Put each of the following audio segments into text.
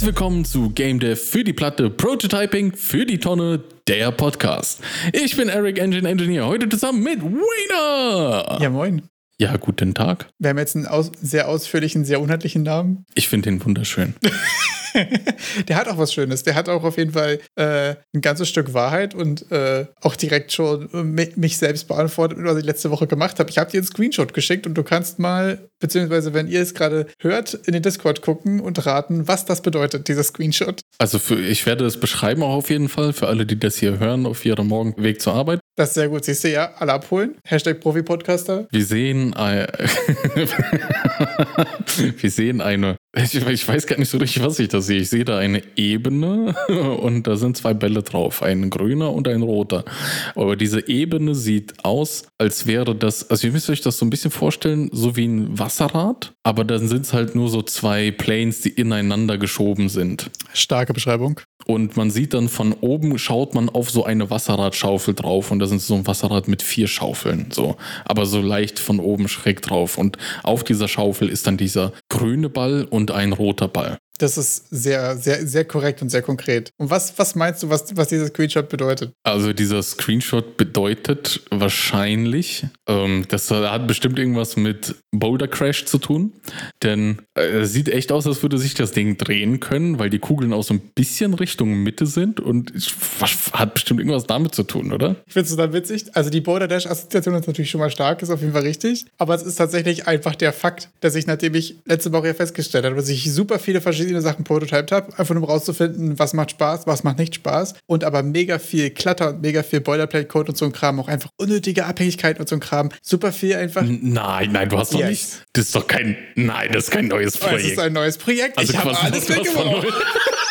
Herzlich willkommen zu Game Dev für die Platte, Prototyping für die Tonne, der Podcast. Ich bin Eric Engine Engineer, heute zusammen mit Wiener. Ja, moin. Ja, guten Tag. Wir haben jetzt einen aus sehr ausführlichen, sehr unheimlichen Namen. Ich finde den wunderschön. der hat auch was Schönes. Der hat auch auf jeden Fall äh, ein ganzes Stück Wahrheit und äh, auch direkt schon mich selbst beantwortet, was ich letzte Woche gemacht habe. Ich habe dir einen Screenshot geschickt und du kannst mal, beziehungsweise wenn ihr es gerade hört, in den Discord gucken und raten, was das bedeutet, dieser Screenshot. Also für, ich werde es beschreiben auch auf jeden Fall, für alle, die das hier hören, auf ihrem Morgenweg zur Arbeit. Das ist sehr gut. Siehst du ja, alle abholen. Hashtag Profi-Podcaster. Wir sehen, äh, wir sehen eine ich, ich, weiß gar nicht so richtig, was ich da sehe. Ich sehe da eine Ebene und da sind zwei Bälle drauf, ein grüner und ein roter. Aber diese Ebene sieht aus, als wäre das, also ihr müsst euch das so ein bisschen vorstellen, so wie ein Wasserrad, aber dann sind es halt nur so zwei Planes, die ineinander geschoben sind. Starke Beschreibung. Und man sieht dann von oben, schaut man auf so eine Wasserradschaufel drauf und da sind so ein Wasserrad mit vier Schaufeln, so. Aber so leicht von oben schräg drauf. Und auf dieser Schaufel ist dann dieser grüne Ball und ein roter Ball. Das ist sehr, sehr, sehr korrekt und sehr konkret. Und was, was meinst du, was, was dieser Screenshot bedeutet? Also dieser Screenshot bedeutet wahrscheinlich, ähm, das hat bestimmt irgendwas mit Boulder Crash zu tun. Denn äh, es sieht echt aus, als würde sich das Ding drehen können, weil die Kugeln auch so ein bisschen Richtung Mitte sind und hat bestimmt irgendwas damit zu tun, oder? Ich finde es total witzig. Also die Boulder Dash Assoziation ist natürlich schon mal stark, ist auf jeden Fall richtig. Aber es ist tatsächlich einfach der Fakt, dass ich, nachdem ich letzte Woche ja festgestellt habe, dass ich super viele verschiedene verschiedene Sachen prototyped habe, einfach nur um rauszufinden, was macht Spaß, was macht nicht Spaß. Und aber mega viel Klatter und mega viel Boilerplate-Code und so ein Kram, auch einfach unnötige Abhängigkeiten und so ein Kram. Super viel einfach. Nein, nein, du hast doch yes. nicht. Das ist doch kein. Nein, das ist kein neues Projekt. Das ist ein neues Projekt. Also ich habe alles weggeworfen.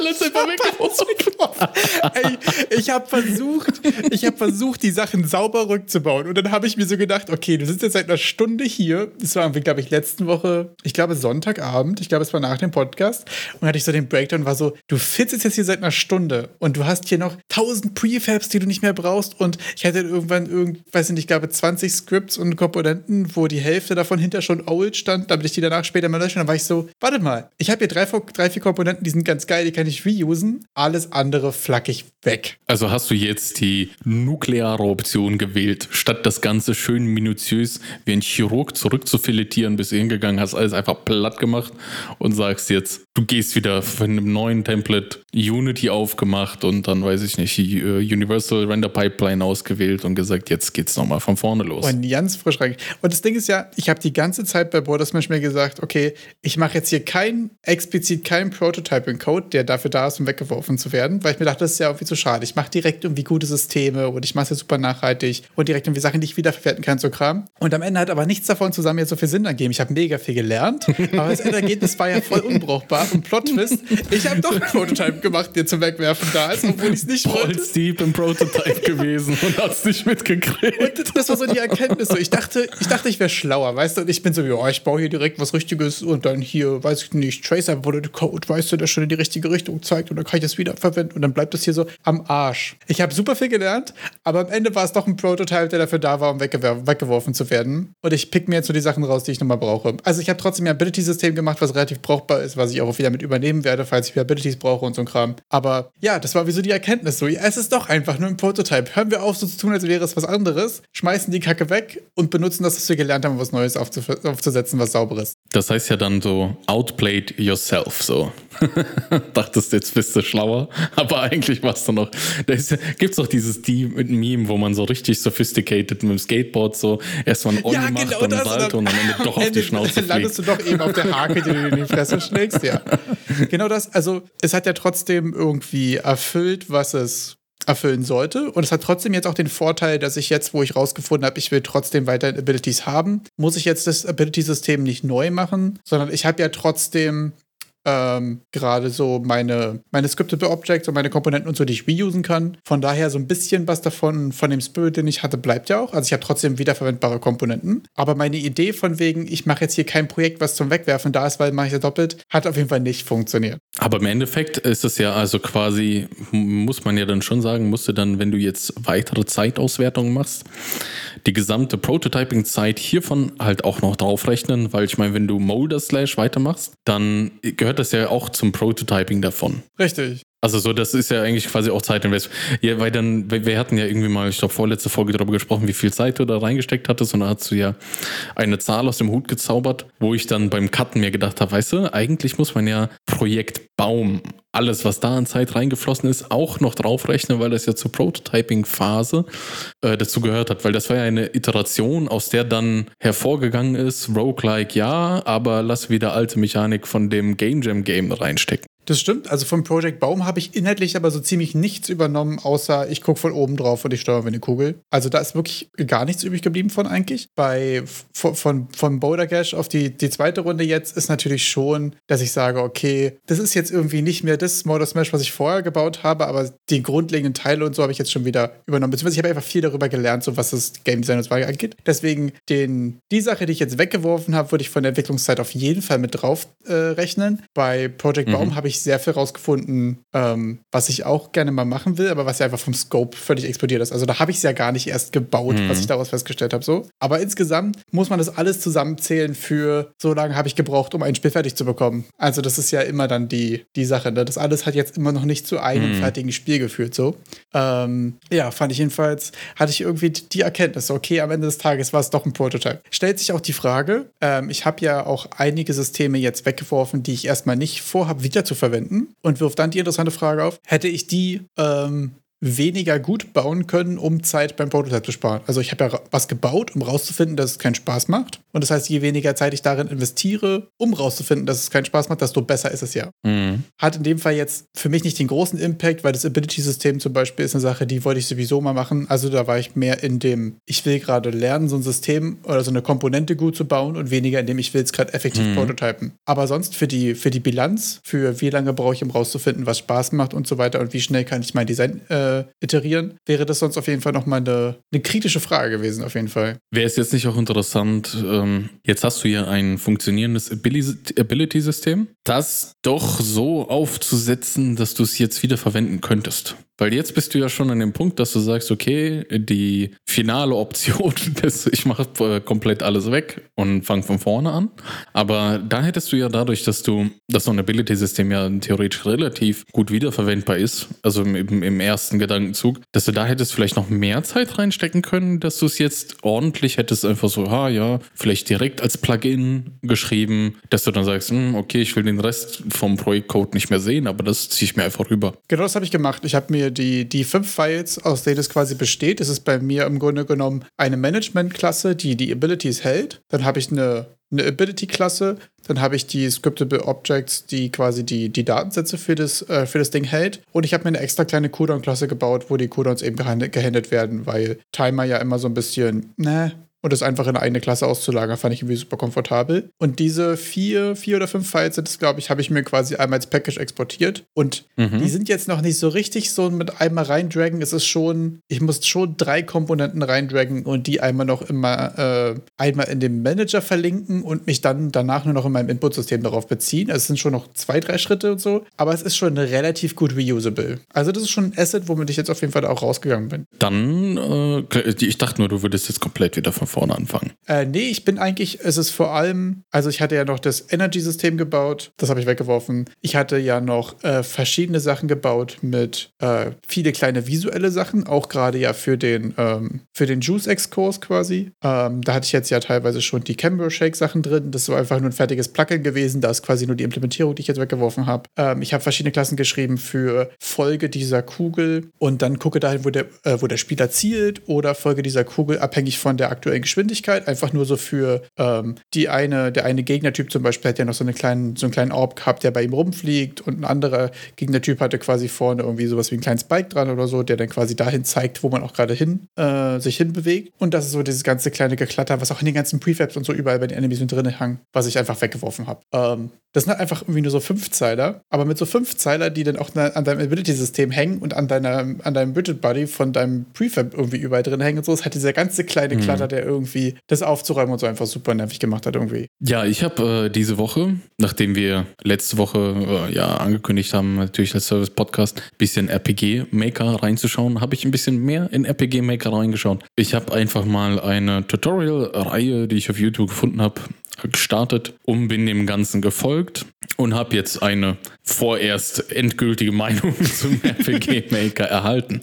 alles einfach weggeworfen. Ey, ich habe versucht, ich habe versucht, die Sachen sauber rückzubauen. Und dann habe ich mir so gedacht, okay, du sitzt jetzt seit einer Stunde hier. Das war, glaube ich, letzten Woche, ich glaube Sonntagabend, ich glaube, es war nach dem Podcast. Und hatte ich so den Breakdown, war so, du fitzt jetzt hier seit einer Stunde und du hast hier noch tausend Prefabs, die du nicht mehr brauchst. Und ich hatte irgendwann, irgend, weiß ich nicht, ich glaube 20 Scripts und Komponenten, wo die Hälfte davon hinter schon old stand, damit ich die danach später mal löschen. Dann war ich so, warte mal, ich habe hier drei, drei, vier Komponenten, die sind ganz geil, die kann ich reusen. Alles andere flackig weg. Also hast du jetzt die nukleare Option gewählt, statt das Ganze schön minutiös wie ein Chirurg zurückzufiletieren, bis du hingegangen hast, alles einfach platt gemacht und sagst jetzt, du gehst wieder von einem neuen Template Unity aufgemacht und dann, weiß ich nicht, äh, Universal Render Pipeline ausgewählt und gesagt, jetzt geht's nochmal von vorne los. Und ganz frisch rein. Und das Ding ist ja, ich habe die ganze Zeit bei Bordersmash mir gesagt, okay, ich mache jetzt hier kein, explizit keinen Prototyping-Code, der dafür da ist, um weggeworfen zu werden, weil ich mir dachte, das ist ja irgendwie zu schade. Ich mache direkt irgendwie gute Systeme und ich mache es ja super nachhaltig und direkt irgendwie Sachen, die ich wiederverwerten kann, so Kram. Und am Ende hat aber nichts davon zusammen jetzt so viel Sinn ergeben. Ich habe mega viel gelernt, aber das Endergebnis war ja voll unbrauchbar. Und Plot-Twist, ich habe doch einen Prototype gemacht, der zum Wegwerfen da ist, obwohl ich es nicht wollte. Voll deep im Prototype gewesen und hast nicht mitgekriegt. Und das war so die Erkenntnis. So. Ich dachte, ich dachte, ich wäre schlauer, weißt du? Und ich bin so, ja, ich baue hier direkt was Richtiges und dann hier, weiß ich nicht, Tracer wurde Code, weißt du, der schon in die richtige Richtung zeigt und dann kann ich das wiederverwenden und dann bleibt das hier so am Arsch. Ich habe super viel gelernt, aber am Ende war es doch ein Prototype, der dafür da war, um weggeworfen zu werden. Und ich pick mir jetzt so die Sachen raus, die ich nochmal brauche. Also ich habe trotzdem ein Ability-System gemacht, was relativ brauchbar ist, was ich auch wieder mit übernehmen werde, falls ich wieder Abilities brauche und so ein Kram. Aber ja, das war wie so die Erkenntnis. So, ja, es ist doch einfach nur ein Prototype. Hören wir auf, so zu tun, als wäre es was anderes, schmeißen die Kacke weg und benutzen das, was wir gelernt haben, was Neues aufzusetzen, was sauberes. Das heißt ja dann so, outplayed yourself, so. Dachtest, jetzt bist du schlauer, aber eigentlich warst du noch. Da gibt es doch dieses die Meme, wo man so richtig sophisticated mit dem Skateboard so erstmal ein On ja, macht, genau dann ein Salto und dann endet doch auf die Schnauze Dann landest du doch eben auf der Hake, die du in die Fresse schlägst, ja. Genau das, also es hat ja trotzdem irgendwie erfüllt, was es erfüllen sollte. Und es hat trotzdem jetzt auch den Vorteil, dass ich jetzt, wo ich rausgefunden habe, ich will trotzdem weiterhin Abilities haben, muss ich jetzt das Ability-System nicht neu machen, sondern ich habe ja trotzdem ähm, gerade so meine, meine Scriptable Objects und meine Komponenten und so, die ich reusen kann. Von daher so ein bisschen was davon, von dem Spirit, den ich hatte, bleibt ja auch. Also ich habe trotzdem wiederverwendbare Komponenten. Aber meine Idee von wegen, ich mache jetzt hier kein Projekt, was zum Wegwerfen da ist, weil mache ich ja doppelt, hat auf jeden Fall nicht funktioniert. Aber im Endeffekt ist es ja also quasi, muss man ja dann schon sagen, musst du dann, wenn du jetzt weitere Zeitauswertungen machst, die gesamte Prototyping-Zeit hiervon halt auch noch draufrechnen, weil ich meine, wenn du Molder Slash weitermachst, dann gehört gehört das ja auch zum Prototyping davon. Richtig. Also so, das ist ja eigentlich quasi auch Zeitinvest. Ja, weil dann, wir hatten ja irgendwie mal, ich glaube, vorletzte Folge darüber gesprochen, wie viel Zeit du da reingesteckt hattest und da hast du ja eine Zahl aus dem Hut gezaubert, wo ich dann beim Cutten mir gedacht habe, weißt du, eigentlich muss man ja Projekt Baum, alles, was da an Zeit reingeflossen ist, auch noch draufrechnen, weil das ja zur Prototyping-Phase äh, dazu gehört hat, weil das war ja eine Iteration, aus der dann hervorgegangen ist, Roguelike ja, aber lass wieder alte Mechanik von dem Game Jam Game reinstecken. Das stimmt. Also vom Project Baum habe ich inhaltlich aber so ziemlich nichts übernommen, außer ich gucke von oben drauf und ich steuere eine Kugel. Also da ist wirklich gar nichts übrig geblieben von eigentlich. Bei von, von, von Boulder Gash auf die, die zweite Runde jetzt ist natürlich schon, dass ich sage, okay, das ist jetzt irgendwie nicht mehr das Motor Smash, was ich vorher gebaut habe, aber die grundlegenden Teile und so habe ich jetzt schon wieder übernommen. Beziehungsweise ich habe einfach viel darüber gelernt, so was das Game Design und so angeht. Deswegen den, die Sache, die ich jetzt weggeworfen habe, würde ich von der Entwicklungszeit auf jeden Fall mit drauf äh, rechnen. Bei Project mhm. Baum habe ich sehr viel rausgefunden, ähm, was ich auch gerne mal machen will, aber was ja einfach vom Scope völlig explodiert ist. Also da habe ich es ja gar nicht erst gebaut, mhm. was ich daraus festgestellt habe. So. Aber insgesamt muss man das alles zusammenzählen für so lange habe ich gebraucht, um ein Spiel fertig zu bekommen. Also das ist ja immer dann die, die Sache. Ne? Das alles hat jetzt immer noch nicht zu einem mhm. fertigen Spiel geführt. So. Ähm, ja, fand ich jedenfalls, hatte ich irgendwie die Erkenntnis, okay, am Ende des Tages war es doch ein Prototype. Stellt sich auch die Frage, ähm, ich habe ja auch einige Systeme jetzt weggeworfen, die ich erstmal nicht vorhabe, wieder zu verwenden und wirft dann die interessante Frage auf, hätte ich die ähm, weniger gut bauen können, um Zeit beim Prototype zu sparen. Also ich habe ja was gebaut, um rauszufinden, dass es keinen Spaß macht. Und das heißt, je weniger Zeit ich darin investiere, um rauszufinden, dass es keinen Spaß macht, desto besser ist es ja. Mhm. Hat in dem Fall jetzt für mich nicht den großen Impact, weil das Ability-System zum Beispiel ist eine Sache, die wollte ich sowieso mal machen. Also da war ich mehr in dem, ich will gerade lernen, so ein System oder so eine Komponente gut zu bauen und weniger in dem, ich will es gerade effektiv mhm. prototypen. Aber sonst für die, für die Bilanz, für wie lange brauche ich, um rauszufinden, was Spaß macht und so weiter und wie schnell kann ich mein Design äh, iterieren, wäre das sonst auf jeden Fall nochmal eine, eine kritische Frage gewesen, auf jeden Fall. Wäre es jetzt nicht auch interessant, ähm, jetzt hast du ja ein funktionierendes Ability-System, das doch so aufzusetzen, dass du es jetzt wieder verwenden könntest. Weil jetzt bist du ja schon an dem Punkt, dass du sagst, okay, die finale Option ist, ich mache äh, komplett alles weg und fange von vorne an. Aber da hättest du ja dadurch, dass du das Ability-System ja theoretisch relativ gut wiederverwendbar ist, also im, im ersten Gedankenzug, dass du da hättest vielleicht noch mehr Zeit reinstecken können, dass du es jetzt ordentlich hättest einfach so, ah ja, vielleicht direkt als Plugin geschrieben, dass du dann sagst, hm, okay, ich will den Rest vom Projektcode nicht mehr sehen, aber das ziehe ich mir einfach rüber. Genau das habe ich gemacht. Ich habe mir die, die fünf Files, aus denen es quasi besteht, ist es bei mir im Grunde genommen eine Management-Klasse, die die Abilities hält. Dann habe ich eine, eine Ability-Klasse, dann habe ich die Scriptable Objects, die quasi die, die Datensätze für das, äh, für das Ding hält. Und ich habe mir eine extra kleine Cooldown-Klasse gebaut, wo die Cooldowns eben gehandelt werden, weil Timer ja immer so ein bisschen, ne, und das einfach in eine eigene Klasse auszulagern, fand ich irgendwie super komfortabel. Und diese vier, vier oder fünf Files sind es, glaube ich, habe ich mir quasi einmal als Package exportiert. Und mhm. die sind jetzt noch nicht so richtig so mit einmal reindragen. Es ist schon, ich muss schon drei Komponenten reindragen und die einmal noch immer äh, einmal in dem Manager verlinken und mich dann danach nur noch in meinem Input-System darauf beziehen. Also es sind schon noch zwei, drei Schritte und so, aber es ist schon relativ gut reusable. Also das ist schon ein Asset, womit ich jetzt auf jeden Fall auch rausgegangen bin. Dann, äh, ich dachte nur, du würdest jetzt komplett wieder von vorne anfangen? Äh, nee, ich bin eigentlich, es ist vor allem, also ich hatte ja noch das Energy-System gebaut, das habe ich weggeworfen. Ich hatte ja noch äh, verschiedene Sachen gebaut mit äh, viele kleine visuelle Sachen, auch gerade ja für den, ähm, den Juice-X-Kurs quasi. Ähm, da hatte ich jetzt ja teilweise schon die Camber Shake-Sachen drin. Das war einfach nur ein fertiges Plugin gewesen. Da ist quasi nur die Implementierung, die ich jetzt weggeworfen habe. Ähm, ich habe verschiedene Klassen geschrieben für Folge dieser Kugel und dann gucke dahin, wo der, äh, wo der Spieler zielt oder Folge dieser Kugel abhängig von der aktuellen aktuellen Geschwindigkeit, einfach nur so für ähm, die eine, der eine Gegnertyp zum Beispiel hat ja noch so, eine kleinen, so einen kleinen Orb gehabt, der bei ihm rumfliegt und ein anderer Gegnertyp hatte quasi vorne irgendwie sowas wie einen kleinen Spike dran oder so, der dann quasi dahin zeigt, wo man auch gerade hin, äh, sich hinbewegt. Und das ist so dieses ganze kleine Geklatter, was auch in den ganzen Prefabs und so überall bei den Enemies mit drin hang, was ich einfach weggeworfen habe. Ähm, das sind halt einfach irgendwie nur so Fünfzeiler, aber mit so Fünfzeiler, die dann auch an deinem Ability-System hängen und an, deiner, an deinem Bridget Buddy von deinem Prefab irgendwie überall drin hängen und so, ist halt dieser ganze kleine mhm. Klatter, der irgendwie das aufzuräumen und so einfach super nervig gemacht hat irgendwie. Ja, ich habe äh, diese Woche, nachdem wir letzte Woche äh, ja angekündigt haben, natürlich als Service-Podcast, ein bisschen RPG-Maker reinzuschauen, habe ich ein bisschen mehr in RPG-Maker reingeschaut. Ich habe einfach mal eine Tutorial-Reihe, die ich auf YouTube gefunden habe, gestartet und bin dem Ganzen gefolgt und habe jetzt eine vorerst endgültige Meinung zum RPG Maker erhalten.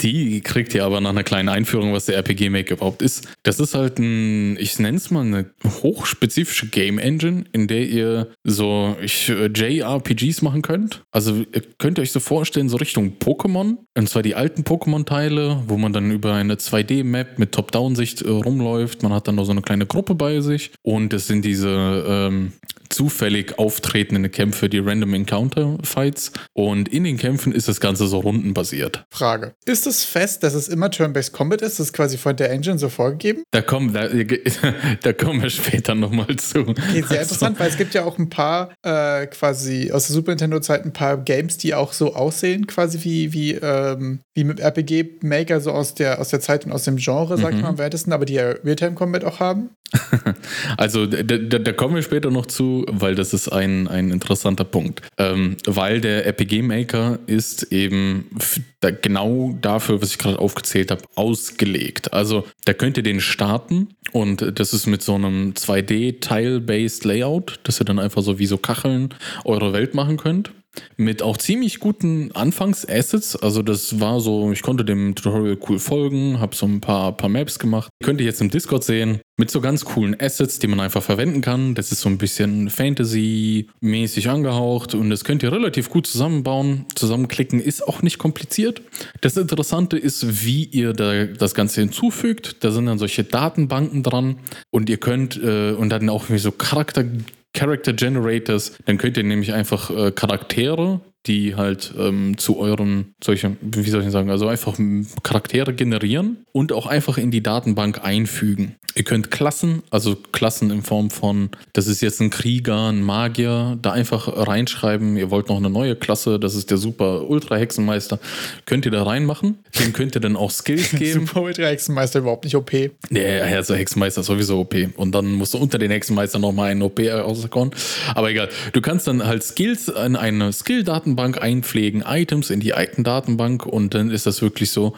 Die kriegt ihr aber nach einer kleinen Einführung, was der RPG Maker überhaupt ist. Das ist halt ein, ich nenne es mal eine hochspezifische Game Engine, in der ihr so äh, JRPGs machen könnt. Also ihr könnt euch so vorstellen, so Richtung Pokémon. Und zwar die alten Pokémon-Teile, wo man dann über eine 2D-Map mit Top-Down-Sicht äh, rumläuft. Man hat dann noch so eine kleine Gruppe bei sich. Und es sind diese ähm, zufällig auftretenden Kämpfe, die Random Encounter Fights. Und in den Kämpfen ist das Ganze so rundenbasiert. Frage. Ist es fest, dass es immer Turn-Based Combat ist? Das ist quasi von der Engine so vorgegeben? Da kommen, da, da kommen wir später nochmal zu. Okay, sehr also. interessant, weil es gibt ja auch ein paar äh, quasi aus der Super Nintendo-Zeit ein paar Games, die auch so aussehen, quasi wie, wie, ähm, wie mit RPG-Maker, so aus der, aus der Zeit und aus dem Genre, mhm. mal am weitesten, aber die ja Realtime-Combat auch haben. also da, da, kommen wir später noch zu, weil das ist ein, ein interessanter Punkt. Ähm, weil der RPG Maker ist eben da genau dafür, was ich gerade aufgezählt habe, ausgelegt. Also da könnt ihr den starten und das ist mit so einem 2D-Tile-Based Layout, dass ihr dann einfach so wie so Kacheln eure Welt machen könnt mit auch ziemlich guten Anfangs-Assets. Also das war so, ich konnte dem Tutorial cool folgen, habe so ein paar, paar Maps gemacht. Könnt ihr jetzt im Discord sehen, mit so ganz coolen Assets, die man einfach verwenden kann. Das ist so ein bisschen Fantasy-mäßig angehaucht und das könnt ihr relativ gut zusammenbauen. Zusammenklicken ist auch nicht kompliziert. Das Interessante ist, wie ihr da das Ganze hinzufügt. Da sind dann solche Datenbanken dran und ihr könnt äh, und dann auch wie so Charakter Character Generators, dann könnt ihr nämlich einfach äh, Charaktere die halt ähm, zu euren, solche, wie soll ich sagen, also einfach Charaktere generieren und auch einfach in die Datenbank einfügen. Ihr könnt Klassen, also Klassen in Form von, das ist jetzt ein Krieger, ein Magier, da einfach reinschreiben, ihr wollt noch eine neue Klasse, das ist der super Ultra-Hexenmeister, könnt ihr da reinmachen. Dem könnt ihr dann auch Skills geben. super Ultra-Hexenmeister überhaupt nicht OP. Nee, also Hexenmeister ist sowieso OP. Und dann musst du unter den Hexenmeister nochmal einen OP rauskommen. Aber egal, du kannst dann halt Skills in eine Skill-Datenbank Datenbank einpflegen, Items in die Item-Datenbank und dann ist das wirklich so,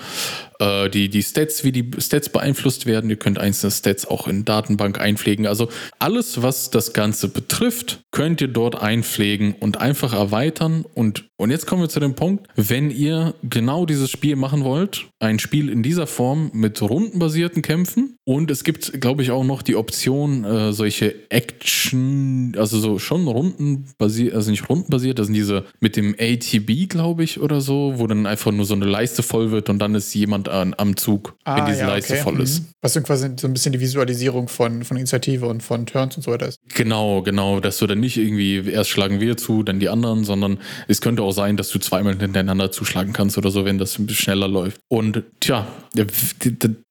äh, die, die Stats, wie die Stats beeinflusst werden. Ihr könnt einzelne Stats auch in Datenbank einpflegen. Also alles, was das Ganze betrifft, könnt ihr dort einpflegen und einfach erweitern. Und, und jetzt kommen wir zu dem Punkt, wenn ihr genau dieses Spiel machen wollt, ein Spiel in dieser Form mit rundenbasierten Kämpfen und es gibt, glaube ich, auch noch die Option, äh, solche Action, also so schon rundenbasiert, also nicht rundenbasiert, das sind diese mit dem ATB, glaube ich, oder so, wo dann einfach nur so eine Leiste voll wird und dann ist jemand Hand an, am Zug, ah, wenn diese ja, Leiste okay. voll ist. Mhm. Was dann quasi so ein bisschen die Visualisierung von, von Initiative und von Turns und so weiter ist. Genau, genau, dass du dann nicht irgendwie erst schlagen wir zu, dann die anderen, sondern es könnte auch sein, dass du zweimal hintereinander zuschlagen kannst oder so, wenn das ein bisschen schneller läuft. Und tja,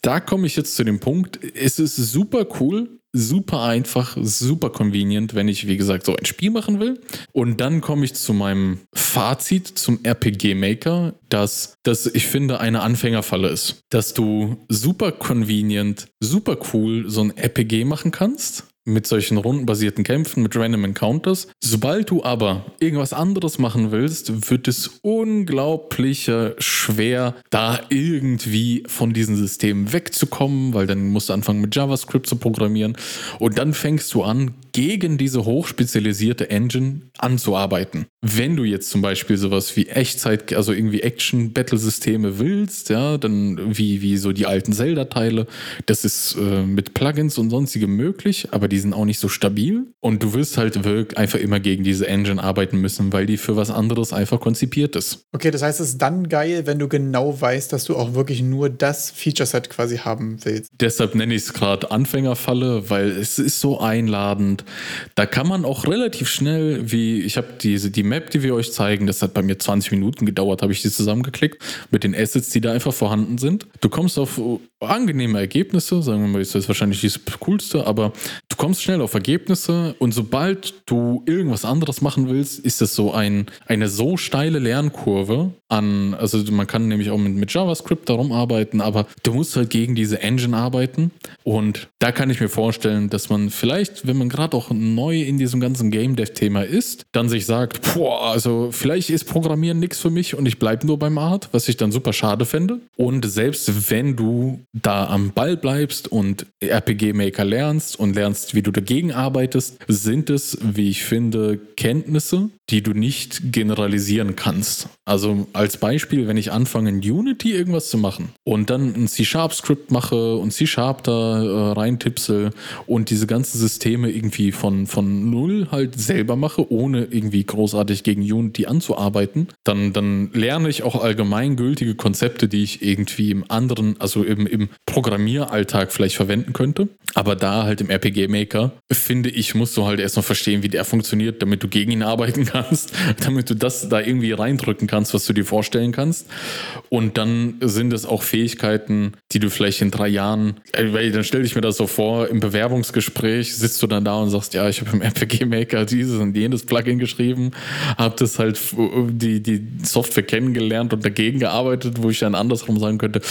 da komme ich jetzt zu dem Punkt, es ist super cool, super einfach, super convenient, wenn ich, wie gesagt, so ein Spiel machen will. Und dann komme ich zu meinem Fazit zum RPG Maker, dass das, ich finde, eine Anfängerfalle ist. Dass du super convenient, super cool so ein RPG machen kannst mit solchen rundenbasierten Kämpfen, mit Random Encounters. Sobald du aber irgendwas anderes machen willst, wird es unglaublich schwer, da irgendwie von diesen Systemen wegzukommen, weil dann musst du anfangen mit JavaScript zu programmieren und dann fängst du an, gegen diese hochspezialisierte Engine anzuarbeiten. Wenn du jetzt zum Beispiel sowas wie Echtzeit, also irgendwie Action-Battle-Systeme willst, ja, dann wie, wie so die alten Zelda-Teile, das ist äh, mit Plugins und sonstigem möglich, aber die sind auch nicht so stabil und du wirst halt wirklich einfach immer gegen diese Engine arbeiten müssen, weil die für was anderes einfach konzipiert ist. Okay, das heißt, es ist dann geil, wenn du genau weißt, dass du auch wirklich nur das Feature-Set quasi haben willst. Deshalb nenne ich es gerade Anfängerfalle, weil es ist so einladend da kann man auch relativ schnell, wie ich habe diese die Map, die wir euch zeigen, das hat bei mir 20 Minuten gedauert, habe ich die zusammengeklickt mit den Assets, die da einfach vorhanden sind. Du kommst auf angenehme Ergebnisse, sagen wir mal, ist das wahrscheinlich das Coolste, aber du kommst schnell auf Ergebnisse und sobald du irgendwas anderes machen willst, ist das so ein, eine so steile Lernkurve an, also man kann nämlich auch mit, mit JavaScript darum arbeiten, aber du musst halt gegen diese Engine arbeiten und da kann ich mir vorstellen, dass man vielleicht, wenn man gerade auch neu in diesem ganzen Game Dev Thema ist, dann sich sagt, boah, also vielleicht ist Programmieren nichts für mich und ich bleibe nur beim Art, was ich dann super schade fände. Und selbst wenn du da am Ball bleibst und RPG Maker lernst und lernst, wie du dagegen arbeitest, sind es, wie ich finde, Kenntnisse, die du nicht generalisieren kannst. Also als Beispiel, wenn ich anfange in Unity irgendwas zu machen und dann ein C-Sharp-Skript mache und C-Sharp da äh, reintipsel und diese ganzen Systeme irgendwie von, von null halt selber mache, ohne irgendwie großartig gegen Unity anzuarbeiten, dann, dann lerne ich auch allgemeingültige Konzepte, die ich irgendwie im anderen, also im, im Programmieralltag vielleicht verwenden könnte. Aber da halt im RPG-Maker, finde ich, musst du halt erstmal verstehen, wie der funktioniert, damit du gegen ihn arbeiten kannst, damit du das da irgendwie reindrücken kannst, was du dir vorstellen kannst. Und dann sind es auch Fähigkeiten, die du vielleicht in drei Jahren, äh, weil dann stell dich mir das so vor, im Bewerbungsgespräch sitzt du dann da und sagst, ja, ich habe im RPG-Maker dieses und jenes Plugin geschrieben, habe das halt die, die Software kennengelernt und dagegen gearbeitet, wo ich dann andersrum sagen könnte,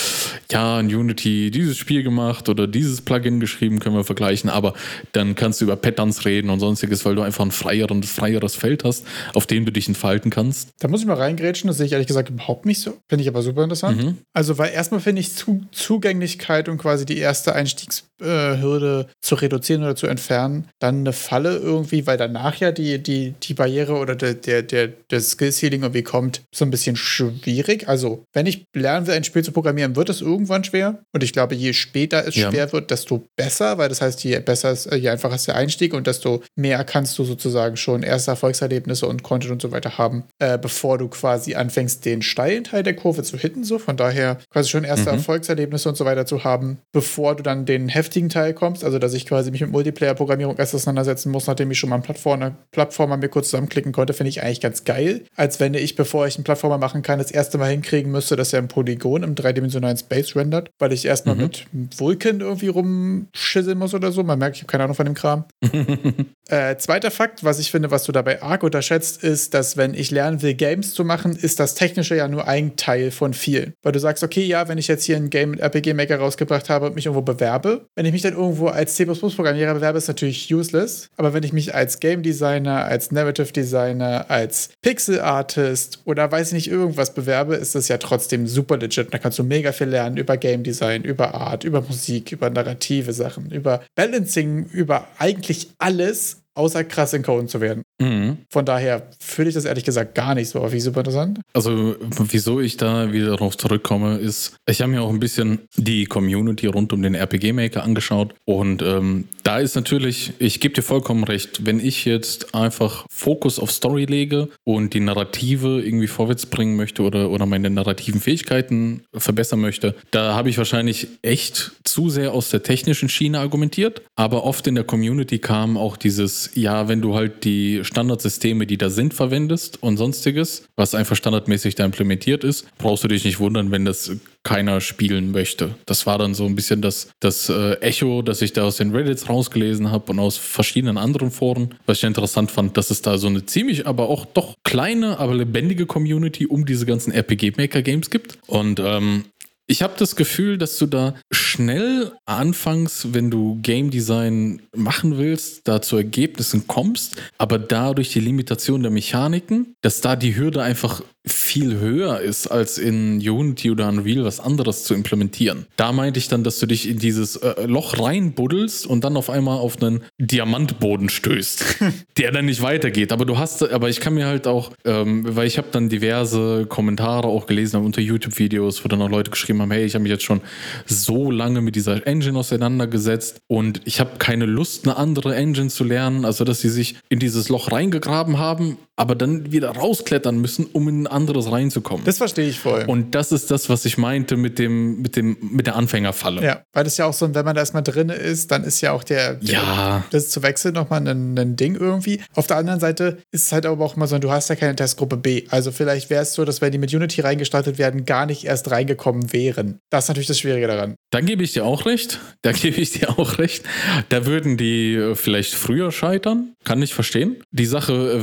ja, in Unity dieses Spiel gemacht oder dieses Plugin geschrieben, können wir vergleichen, aber dann kannst du über Patterns reden und sonstiges, weil du einfach ein freieres, freieres Feld hast, auf dem du dich entfalten kannst. Da muss ich mal reingrätschen, das sehe ich ehrlich gesagt überhaupt nicht so. Finde ich aber super interessant. Mhm. Also, weil erstmal finde ich Zugänglichkeit und quasi die erste Einstiegshürde äh, zu reduzieren oder zu entfernen, dann eine Falle irgendwie, weil danach ja die, die, die Barriere oder der, der, der, der Skill-Ceiling irgendwie kommt, so ein bisschen schwierig. Also, wenn ich lernen will, ein Spiel zu programmieren, wird es irgendwann schwer. Und ich glaube, je später es ja. schwer wird, desto besser, weil das heißt, je besser ist, je einfacher ist der Einstieg und desto mehr kannst du sozusagen schon erste Erfolgserlebnisse und Content und so weiter haben, äh, bevor du quasi anfängst, den steilen Teil der Kurve zu hitten. So, von daher quasi schon erste mhm. Erfolgserlebnisse und so weiter zu haben, bevor du dann den heftigen Teil kommst. Also, dass ich quasi mich mit Multiplayer-Programmierung erst auseinandersetzen muss, nachdem ich schon mal einen Plattformer, Plattformer mir kurz zusammenklicken konnte, finde ich eigentlich ganz geil. Als wenn ich, bevor ich einen Plattformer machen kann, das erste Mal hinkriegen müsste, dass er ein Polygon im dreidimensionalen Space rendert, weil ich erstmal mhm. mit Vulkan irgendwie rumschisseln muss oder so. Man merkt, ich habe keine Ahnung von dem Kram. äh, zweiter Fakt, was ich finde, was du dabei arg unterschätzt, ist, dass wenn ich lernen will, Games zu machen, ist das Technische ja nur ein Teil von vielen. Weil du sagst, okay, ja, wenn ich jetzt hier ein Game mit RPG Maker rausgebracht habe und mich irgendwo bewerbe, wenn ich mich dann irgendwo als C++-Programmierer bewerbe, ist natürlich useless. Aber wenn ich mich als Game Designer, als Narrative Designer, als Pixel Artist oder weiß ich nicht irgendwas bewerbe, ist das ja trotzdem super legit. Da kannst du mega viel lernen über Game Design, über Art, über Musik, über narrative Sachen, über Balancing, über eigentlich alles außer krass encoden zu werden. Mhm. Von daher fühle ich das ehrlich gesagt gar nicht so auf. Wie super interessant. Also, wieso ich da wieder darauf zurückkomme, ist, ich habe mir auch ein bisschen die Community rund um den RPG-Maker angeschaut. Und ähm, da ist natürlich, ich gebe dir vollkommen recht, wenn ich jetzt einfach Fokus auf Story lege und die Narrative irgendwie vorwärts bringen möchte oder, oder meine narrativen Fähigkeiten verbessern möchte, da habe ich wahrscheinlich echt zu sehr aus der technischen Schiene argumentiert. Aber oft in der Community kam auch dieses ja, wenn du halt die Standardsysteme, die da sind, verwendest und sonstiges, was einfach standardmäßig da implementiert ist, brauchst du dich nicht wundern, wenn das keiner spielen möchte. Das war dann so ein bisschen das, das äh, Echo, das ich da aus den Reddits rausgelesen habe und aus verschiedenen anderen Foren, was ich interessant fand, dass es da so eine ziemlich, aber auch doch kleine, aber lebendige Community um diese ganzen RPG-Maker-Games gibt. Und ähm, ich habe das Gefühl, dass du da schnell anfangs, wenn du Game Design machen willst, da zu Ergebnissen kommst, aber dadurch die Limitation der Mechaniken, dass da die Hürde einfach viel höher ist, als in Unity oder Unreal was anderes zu implementieren. Da meinte ich dann, dass du dich in dieses äh, Loch reinbuddelst und dann auf einmal auf einen Diamantboden stößt, der dann nicht weitergeht. Aber du hast, aber ich kann mir halt auch, ähm, weil ich habe dann diverse Kommentare auch gelesen unter YouTube-Videos, wo dann auch Leute geschrieben haben, hey, ich habe mich jetzt schon so lange mit dieser Engine auseinandergesetzt und ich habe keine Lust, eine andere Engine zu lernen. Also, dass sie sich in dieses Loch reingegraben haben, aber dann wieder rausklettern müssen, um in anderes reinzukommen. Das verstehe ich voll. Und das ist das, was ich meinte mit dem, mit dem, mit der Anfängerfalle. Ja, weil das ja auch so, wenn man da erstmal drin ist, dann ist ja auch der, der ja. das zu wechseln nochmal ein, ein Ding irgendwie. Auf der anderen Seite ist es halt aber auch immer so, du hast ja keine Testgruppe B. Also vielleicht wäre es so, dass wenn die mit Unity reingestartet werden, gar nicht erst reingekommen wären. Das ist natürlich das Schwierige daran. Da gebe ich dir auch recht. Da gebe ich dir auch recht. Da würden die äh, vielleicht früher scheitern. Kann ich verstehen. Die Sache,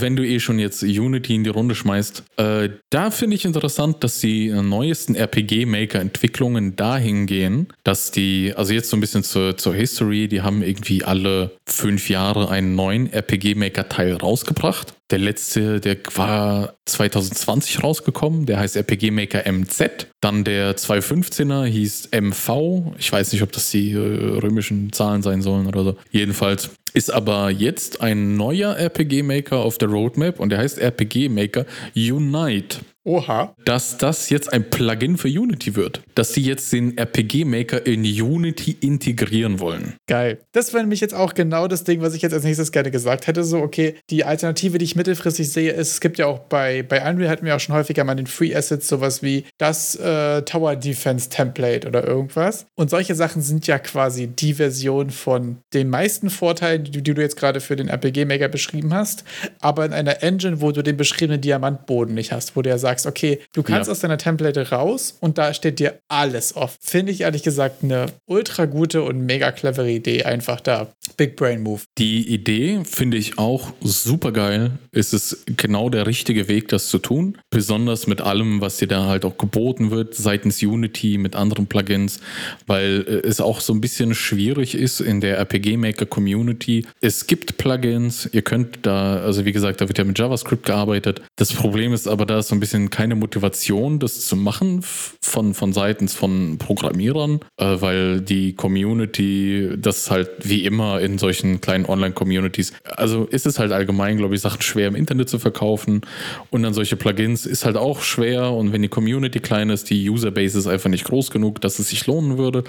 wenn du eh schon jetzt Unity in die Runde schmeißt, äh, da finde ich interessant, dass die neuesten RPG-Maker-Entwicklungen dahin gehen, dass die, also jetzt so ein bisschen zur, zur History, die haben irgendwie alle fünf Jahre einen neuen RPG-Maker-Teil rausgebracht. Der letzte, der war 2020 rausgekommen, der heißt RPG Maker MZ. Dann der 215er hieß MV. Ich weiß nicht, ob das die äh, römischen Zahlen sein sollen oder so. Jedenfalls ist aber jetzt ein neuer RPG Maker auf der Roadmap und der heißt RPG Maker Unite. Oha. Dass das jetzt ein Plugin für Unity wird. Dass sie jetzt den RPG-Maker in Unity integrieren wollen. Geil. Das wäre nämlich jetzt auch genau das Ding, was ich jetzt als nächstes gerne gesagt hätte. So, okay, die Alternative, die ich mittelfristig sehe, ist, es gibt ja auch bei, bei Unreal hatten wir auch schon häufiger mal den Free Assets, sowas wie das äh, Tower Defense Template oder irgendwas. Und solche Sachen sind ja quasi die Version von den meisten Vorteilen, die, die du jetzt gerade für den RPG-Maker beschrieben hast, aber in einer Engine, wo du den beschriebenen Diamantboden nicht hast, wo der sagt, sagst, okay, du kannst ja. aus deiner Template raus und da steht dir alles offen. Finde ich ehrlich gesagt eine ultra gute und mega clevere Idee, einfach da. Big Brain Move. Die Idee finde ich auch super geil. Es ist genau der richtige Weg, das zu tun. Besonders mit allem, was dir da halt auch geboten wird, seitens Unity, mit anderen Plugins, weil äh, es auch so ein bisschen schwierig ist in der RPG Maker Community. Es gibt Plugins, ihr könnt da, also wie gesagt, da wird ja mit JavaScript gearbeitet. Das Problem ist aber, da ist so ein bisschen keine Motivation, das zu machen von, von seitens von Programmierern, äh, weil die Community das halt wie immer in solchen kleinen Online-Communities, also ist es halt allgemein, glaube ich, Sachen schwer im Internet zu verkaufen und dann solche Plugins ist halt auch schwer und wenn die Community klein ist, die Userbase ist einfach nicht groß genug, dass es sich lohnen würde.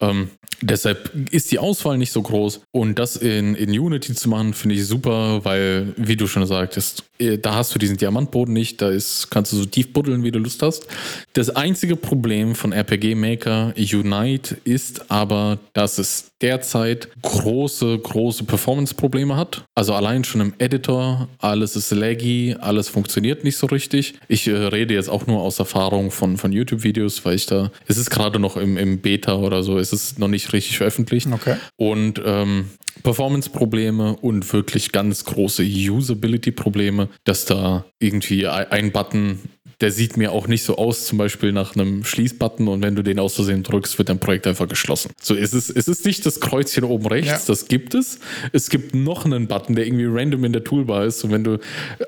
Ähm, deshalb ist die Auswahl nicht so groß und das in, in Unity zu machen, finde ich super, weil, wie du schon sagtest, da hast du diesen Diamantboden nicht, da ist, kannst du so tief buddeln, wie du Lust hast. Das einzige Problem von RPG Maker Unite ist aber, dass es derzeit große, große Performance-Probleme hat. Also allein schon im Editor, alles ist laggy, alles funktioniert nicht so richtig. Ich äh, rede jetzt auch nur aus Erfahrung von, von YouTube-Videos, weil ich da, es ist gerade noch im, im Beta oder so, es ist noch nicht richtig veröffentlicht. Okay. Und ähm, Performance-Probleme und wirklich ganz große Usability-Probleme, dass da irgendwie ein Button der sieht mir auch nicht so aus, zum Beispiel nach einem Schließbutton und wenn du den aus Versehen drückst, wird dein Projekt einfach geschlossen. So ist es, es ist nicht das Kreuzchen oben rechts, ja. das gibt es. Es gibt noch einen Button, der irgendwie random in der Toolbar ist und wenn du,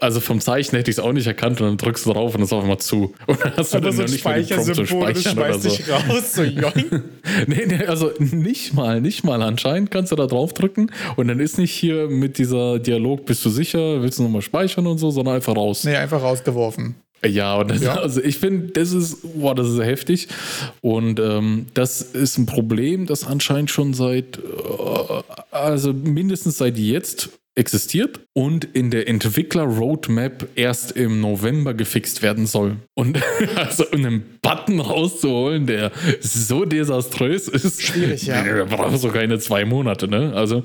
also vom Zeichen hätte ich es auch nicht erkannt und dann drückst du drauf und ist auf einmal zu. Und dann hast du dann so noch nicht mal den Prompt zum Speichern oder so. Dich raus, so nee, nee, also nicht mal, nicht mal anscheinend kannst du da drauf drücken und dann ist nicht hier mit dieser Dialog, bist du sicher, willst du nochmal speichern und so, sondern einfach raus. Nee, einfach rausgeworfen. Ja, das, ja. also ich finde, das ist, boah, das ist heftig. Und ähm, das ist ein Problem, das anscheinend schon seit, äh, also mindestens seit jetzt existiert und in der Entwickler-Roadmap erst im November gefixt werden soll. Und also einen Button rauszuholen, der so desaströs ist, schwierig, ja. Da braucht so keine zwei Monate, ne? Also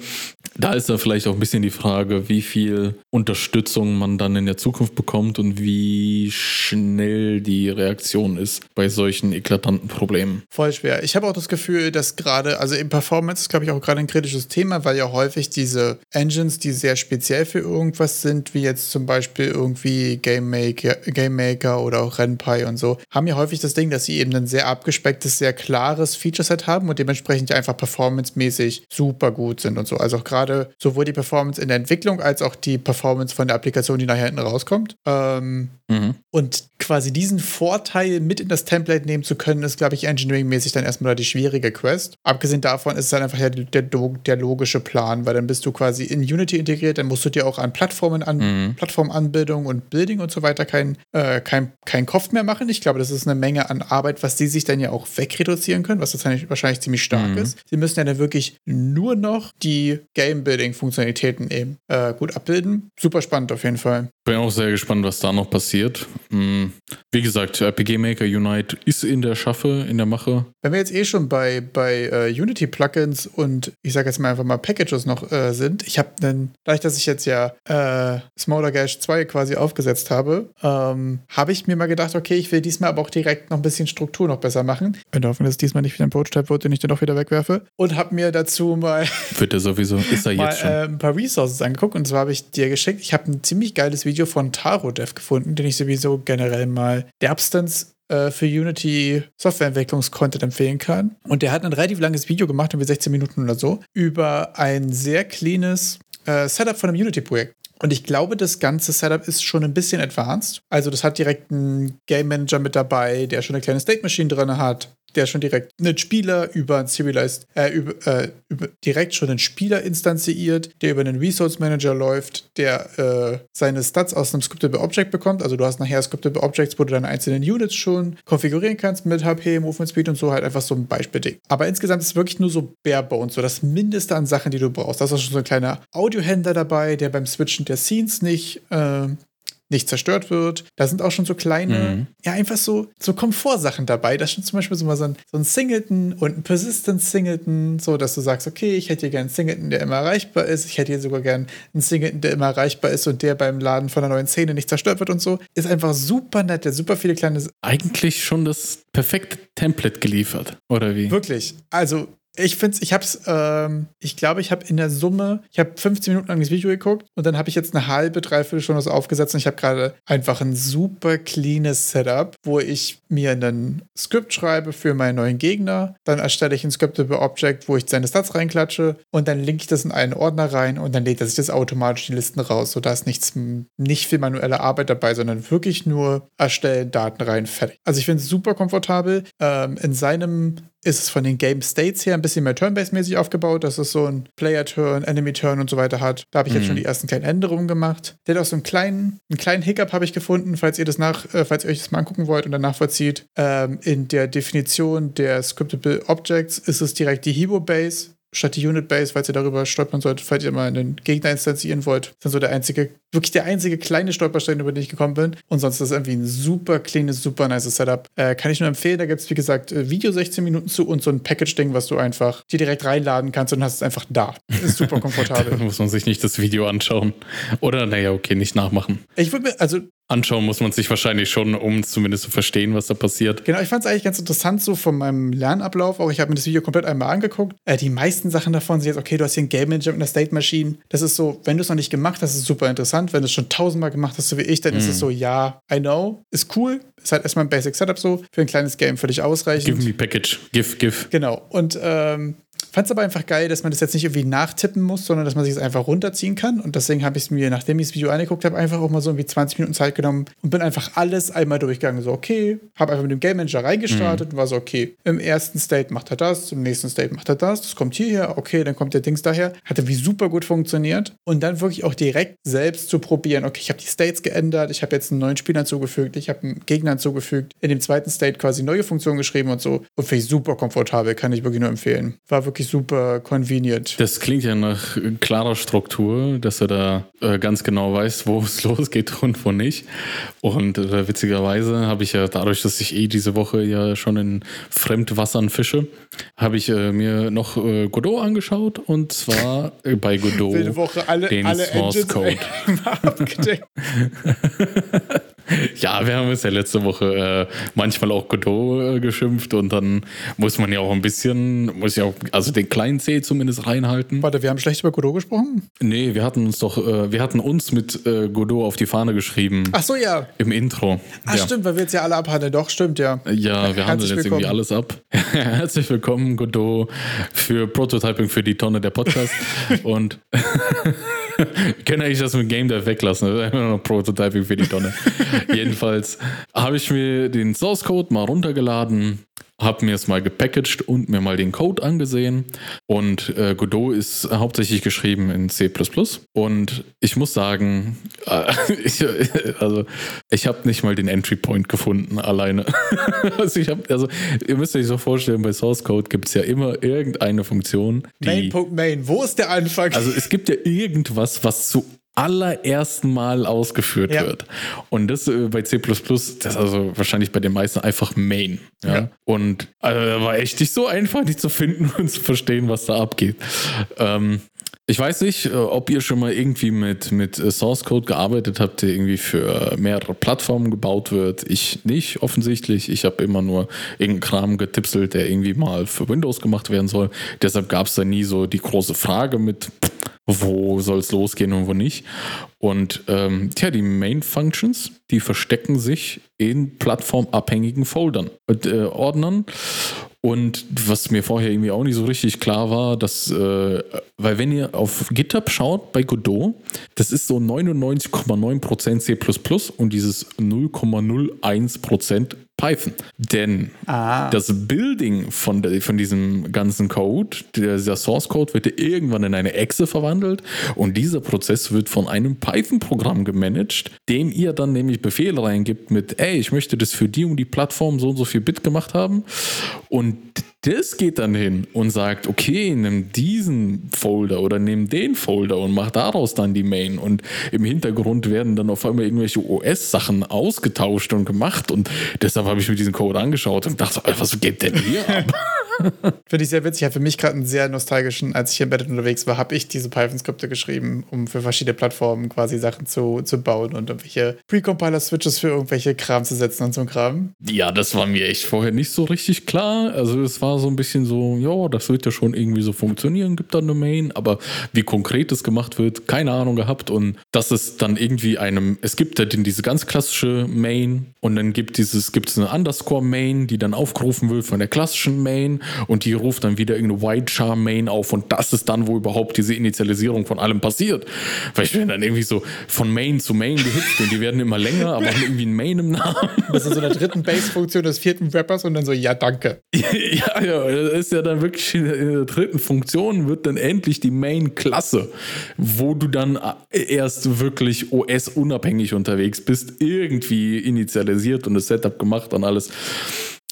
da ist da vielleicht auch ein bisschen die Frage, wie viel Unterstützung man dann in der Zukunft bekommt und wie schnell die Reaktion ist bei solchen eklatanten Problemen. Voll schwer. Ich habe auch das Gefühl, dass gerade, also im Performance ist, glaube ich, auch gerade ein kritisches Thema, weil ja häufig diese Engines, die sehr speziell für irgendwas sind, wie jetzt zum Beispiel irgendwie Game Maker, Game Maker oder auch RenPy und so, haben ja häufig das Ding, dass sie eben ein sehr abgespecktes, sehr klares Feature-Set haben und dementsprechend einfach performancemäßig super gut sind und so. Also auch gerade sowohl die Performance in der Entwicklung als auch die Performance von der Applikation, die nachher hinten rauskommt. Ähm, mhm. Und quasi diesen Vorteil mit in das Template nehmen zu können, ist, glaube ich, engineering-mäßig dann erstmal die schwierige Quest. Abgesehen davon ist es dann einfach ja der, der, der, logische Plan, weil dann bist du quasi in Unity integriert, dann musst du dir auch an Plattformen, an mhm. Plattformanbildung und Building und so weiter keinen äh, kein, kein Kopf mehr machen. Ich glaube, das ist eine Menge an Arbeit, was die sich dann ja auch wegreduzieren können, was wahrscheinlich, wahrscheinlich ziemlich stark mhm. ist. Sie müssen ja dann wirklich nur noch die Game-Building-Funktionalitäten eben äh, gut abbilden. Super spannend auf jeden Fall. Bin auch sehr gespannt, was da noch passiert. Mhm. Wie gesagt, RPG Maker Unite ist in der Schaffe, in der Mache. Wenn wir jetzt eh schon bei, bei äh, Unity-Plugins und ich sage jetzt mal einfach mal Packages noch äh, sind, ich habe einen, dadurch, dass ich jetzt ja äh, Smaller Gash 2 quasi aufgesetzt habe, ähm, habe ich mir mal gedacht, okay, ich will diesmal aber auch direkt noch ein bisschen Struktur noch besser machen. Ich hoffen, dass es diesmal nicht wieder ein Prototype wird, den ich dann auch wieder wegwerfe. Und habe mir dazu mal. Wird er sowieso, ist er jetzt schon. Äh, ein paar Resources angeguckt und zwar habe ich dir geschickt, ich habe ein ziemlich geiles Video von Taro Dev gefunden, den ich sowieso generell mal derbstens äh, für Unity Softwareentwicklungscontent empfehlen kann. Und der hat ein relativ langes Video gemacht, irgendwie 16 Minuten oder so, über ein sehr cleanes äh, Setup von einem Unity-Projekt. Und ich glaube, das ganze Setup ist schon ein bisschen advanced. Also das hat direkt einen Game Manager mit dabei, der schon eine kleine State Machine drin hat der schon direkt einen Spieler über ein Serialized, äh, über, äh, über, direkt schon einen Spieler instanziert, der über einen Resource Manager läuft, der äh, seine Stats aus einem Scriptable Object bekommt. Also du hast nachher Scriptable Objects, wo du deine einzelnen Units schon konfigurieren kannst mit HP, Movement Speed und so, halt einfach so ein Beispiel-Ding. Aber insgesamt ist es wirklich nur so bare bones, so das Mindeste an Sachen, die du brauchst. Da ist auch schon so ein kleiner Audiohändler dabei, der beim Switchen der Scenes nicht äh, nicht zerstört wird. Da sind auch schon so kleine, mhm. ja, einfach so, so Komfortsachen dabei. Da ist schon zum Beispiel so mal so ein, so ein Singleton und ein Persistent Singleton, so dass du sagst, okay, ich hätte hier gerne einen Singleton, der immer erreichbar ist. Ich hätte hier sogar gerne einen Singleton, der immer erreichbar ist und der beim Laden von der neuen Szene nicht zerstört wird und so. Ist einfach super nett, der super viele kleine. Eigentlich schon das perfekte Template geliefert, oder wie? Wirklich. Also ich finde ich habe es, ähm, ich glaube, ich habe in der Summe, ich habe 15 Minuten lang das Video geguckt und dann habe ich jetzt eine halbe, dreiviertel Stunde so aufgesetzt und ich habe gerade einfach ein super cleanes Setup, wo ich mir einen Skript schreibe für meinen neuen Gegner, dann erstelle ich ein Scriptable Object, wo ich seine Stats reinklatsche und dann linke ich das in einen Ordner rein und dann lädt er sich das automatisch die Listen raus, so da ist nichts, nicht viel manuelle Arbeit dabei, sondern wirklich nur erstellen, Daten rein, fertig. Also ich finde es super komfortabel. Ähm, in seinem ist es von den Game States her ein bisschen mehr Turn-Based-mäßig aufgebaut, dass es so ein Player-Turn, Enemy-Turn und so weiter hat. Da habe ich mhm. jetzt schon die ersten kleinen Änderungen gemacht. Der hat auch so einen kleinen, einen kleinen Hiccup habe ich gefunden, falls ihr das nach, äh, falls ihr euch das mal angucken wollt und dann nachvollzieht. Ähm, in der Definition der Scriptable Objects ist es direkt die Hebo-Base statt die Unit Base, falls ihr darüber stolpern solltet, falls ihr mal einen Gegner instanzieren wollt. Das ist dann so der einzige, wirklich der einzige kleine Stolperstein, über den ich gekommen bin. Und sonst ist das irgendwie ein super cleanes, super nice Setup. Äh, kann ich nur empfehlen. Da gibt es, wie gesagt, äh, Video 16 Minuten zu und so ein Package-Ding, was du einfach dir direkt reinladen kannst und hast es einfach da. Ist super komfortabel. da muss man sich nicht das Video anschauen. Oder, naja, okay, nicht nachmachen. Ich würde mir, also anschauen muss man sich wahrscheinlich schon, um zumindest zu verstehen, was da passiert. Genau, ich fand es eigentlich ganz interessant so von meinem Lernablauf. Auch ich habe mir das Video komplett einmal angeguckt. Äh, die meisten Sachen davon sind jetzt, okay, du hast hier ein Game Manager mit einer State Machine. Das ist so, wenn du es noch nicht gemacht hast, ist super interessant. Wenn du es schon tausendmal gemacht hast, so wie ich, dann mm. ist es mhm. so, ja, I know, ist cool. Ist halt erstmal ein Basic Setup so. Für ein kleines Game völlig ausreichend. Give me package. Give, give. Genau. Und ähm, Fand es aber einfach geil, dass man das jetzt nicht irgendwie nachtippen muss, sondern dass man sich es einfach runterziehen kann. Und deswegen habe ich es mir, nachdem ich das Video angeguckt habe, einfach auch mal so irgendwie 20 Minuten Zeit genommen und bin einfach alles einmal durchgegangen. So, okay, habe einfach mit dem Game Manager reingestartet mhm. und war so, okay, im ersten State macht er das, im nächsten State macht er das, das kommt hierher, okay, dann kommt der Dings daher. Hatte wie super gut funktioniert. Und dann wirklich auch direkt selbst zu probieren, okay, ich habe die States geändert, ich habe jetzt einen neuen Spieler hinzugefügt, ich habe einen Gegner hinzugefügt, in dem zweiten State quasi neue Funktionen geschrieben und so. Und finde ich super komfortabel, kann ich wirklich nur empfehlen. War wirklich super convenient. Das klingt ja nach klarer Struktur, dass er da äh, ganz genau weiß, wo es losgeht und wo nicht. Und äh, witzigerweise habe ich ja dadurch, dass ich eh diese Woche ja schon in Fremdwassern fische, habe ich äh, mir noch äh, Godot angeschaut und zwar äh, bei Godot Wilde Woche alle, den alle Source Code. ja, wir haben es ja letzte Woche äh, manchmal auch Godot geschimpft und dann muss man ja auch ein bisschen, muss ja auch, also den kleinen C zumindest reinhalten. Warte, wir haben schlecht über Godot gesprochen? Nee, wir hatten uns doch, äh, wir hatten uns mit äh, Godot auf die Fahne geschrieben. Ach so, ja. Im Intro. Ach, ja. stimmt, weil wir jetzt ja alle abhandeln. Doch, stimmt, ja. Ja, wir handeln jetzt irgendwie alles ab. Herzlich willkommen, Godot, für Prototyping für die Tonne der Podcast. und können eigentlich das mit Game Dev weglassen. Das ist einfach nur Prototyping für die Tonne. Jedenfalls habe ich mir den Source Code mal runtergeladen, habe mir es mal gepackaged und mir mal den Code angesehen. Und äh, Godot ist hauptsächlich geschrieben in C. Und ich muss sagen, äh, ich, also ich habe nicht mal den Entry Point gefunden alleine. also, hab, also ihr müsst euch so vorstellen, bei Source Code gibt es ja immer irgendeine Funktion. Die, Main. Main. Wo ist der Anfang? Also es gibt ja irgendwas, was zu allerersten Mal ausgeführt ja. wird. Und das äh, bei C, das ist also wahrscheinlich bei den meisten einfach Main. Ja? ja. Und also, war echt nicht so einfach, die zu finden und zu verstehen, was da abgeht. Ähm, ich weiß nicht, äh, ob ihr schon mal irgendwie mit, mit äh, Source Code gearbeitet habt, der irgendwie für mehrere Plattformen gebaut wird. Ich nicht, offensichtlich. Ich habe immer nur irgendeinen Kram getipselt, der irgendwie mal für Windows gemacht werden soll. Deshalb gab es da nie so die große Frage mit, wo soll es losgehen und wo nicht. Und ähm, tja, die Main Functions, die verstecken sich in plattformabhängigen Foldern äh, Ordnern. Und was mir vorher irgendwie auch nicht so richtig klar war, dass, äh, weil wenn ihr auf GitHub schaut bei Godot, das ist so 99,9% C und dieses 0,01% Python. Denn ah. das Building von, der, von diesem ganzen Code, dieser Source Code, wird irgendwann in eine Exe verwandelt und dieser Prozess wird von einem Python-Programm gemanagt, dem ihr dann nämlich Befehle reingibt mit, ey, ich möchte das für die und die Plattform so und so viel Bit gemacht haben. Und das geht dann hin und sagt, okay, nimm diesen Folder oder nimm den Folder und mach daraus dann die Main. Und im Hintergrund werden dann auf einmal irgendwelche OS-Sachen ausgetauscht und gemacht. Und deshalb habe ich mir diesen Code angeschaut und dachte, was geht denn hier ab? Finde ich sehr witzig. Hat für mich gerade einen sehr nostalgischen, als ich hier im Bett unterwegs war, habe ich diese Python-Skripte geschrieben, um für verschiedene Plattformen quasi Sachen zu, zu bauen und irgendwelche Pre-Compiler-Switches für irgendwelche Kram zu setzen und so Kram. Ja, das war mir echt vorher nicht so richtig klar. Also es war so ein bisschen so, ja, das wird ja schon irgendwie so funktionieren, gibt da eine Main, aber wie konkret das gemacht wird, keine Ahnung gehabt. Und dass es dann irgendwie einem, es gibt ja diese ganz klassische Main und dann gibt dieses, gibt es eine Underscore-Main, die dann aufgerufen wird von der klassischen Main und die ruft dann wieder irgendeine White Char Main auf und das ist dann, wo überhaupt diese Initialisierung von allem passiert. Weil ich bin dann irgendwie so von Main zu Main gehüpft und die werden immer länger, aber haben irgendwie ein Main im Namen. Das ist so der dritten Base-Funktion des vierten Rappers und dann so, ja, danke. ja, ja, das ist ja dann wirklich in der dritten Funktion wird dann endlich die Main-Klasse, wo du dann erst wirklich OS-unabhängig unterwegs bist, irgendwie initialisiert und das Setup gemacht und alles.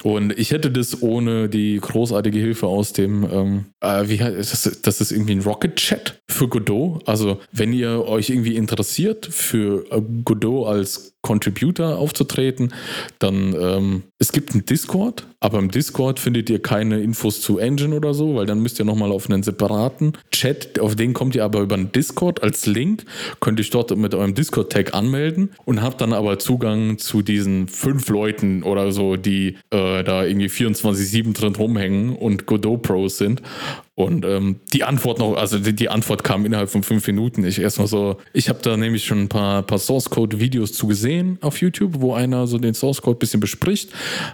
Und ich hätte das ohne die großartige Hilfe aus dem, ähm, äh, wie heißt das, das ist irgendwie ein Rocket Chat für Godot. Also, wenn ihr euch irgendwie interessiert für äh, Godot als Contributor aufzutreten, dann ähm, es gibt einen Discord, aber im Discord findet ihr keine Infos zu Engine oder so, weil dann müsst ihr nochmal auf einen separaten Chat, auf den kommt ihr aber über einen Discord als Link, könnt ihr dort mit eurem Discord-Tag anmelden und habt dann aber Zugang zu diesen fünf Leuten oder so, die äh, da irgendwie 24-7 drin rumhängen und Godot Pros sind und ähm, die Antwort noch, also die, die, Antwort kam innerhalb von fünf Minuten. Ich erstmal so, ich habe da nämlich schon ein paar, paar Source Code Videos zu gesehen auf YouTube, wo einer so den Source Code ein bisschen bespricht,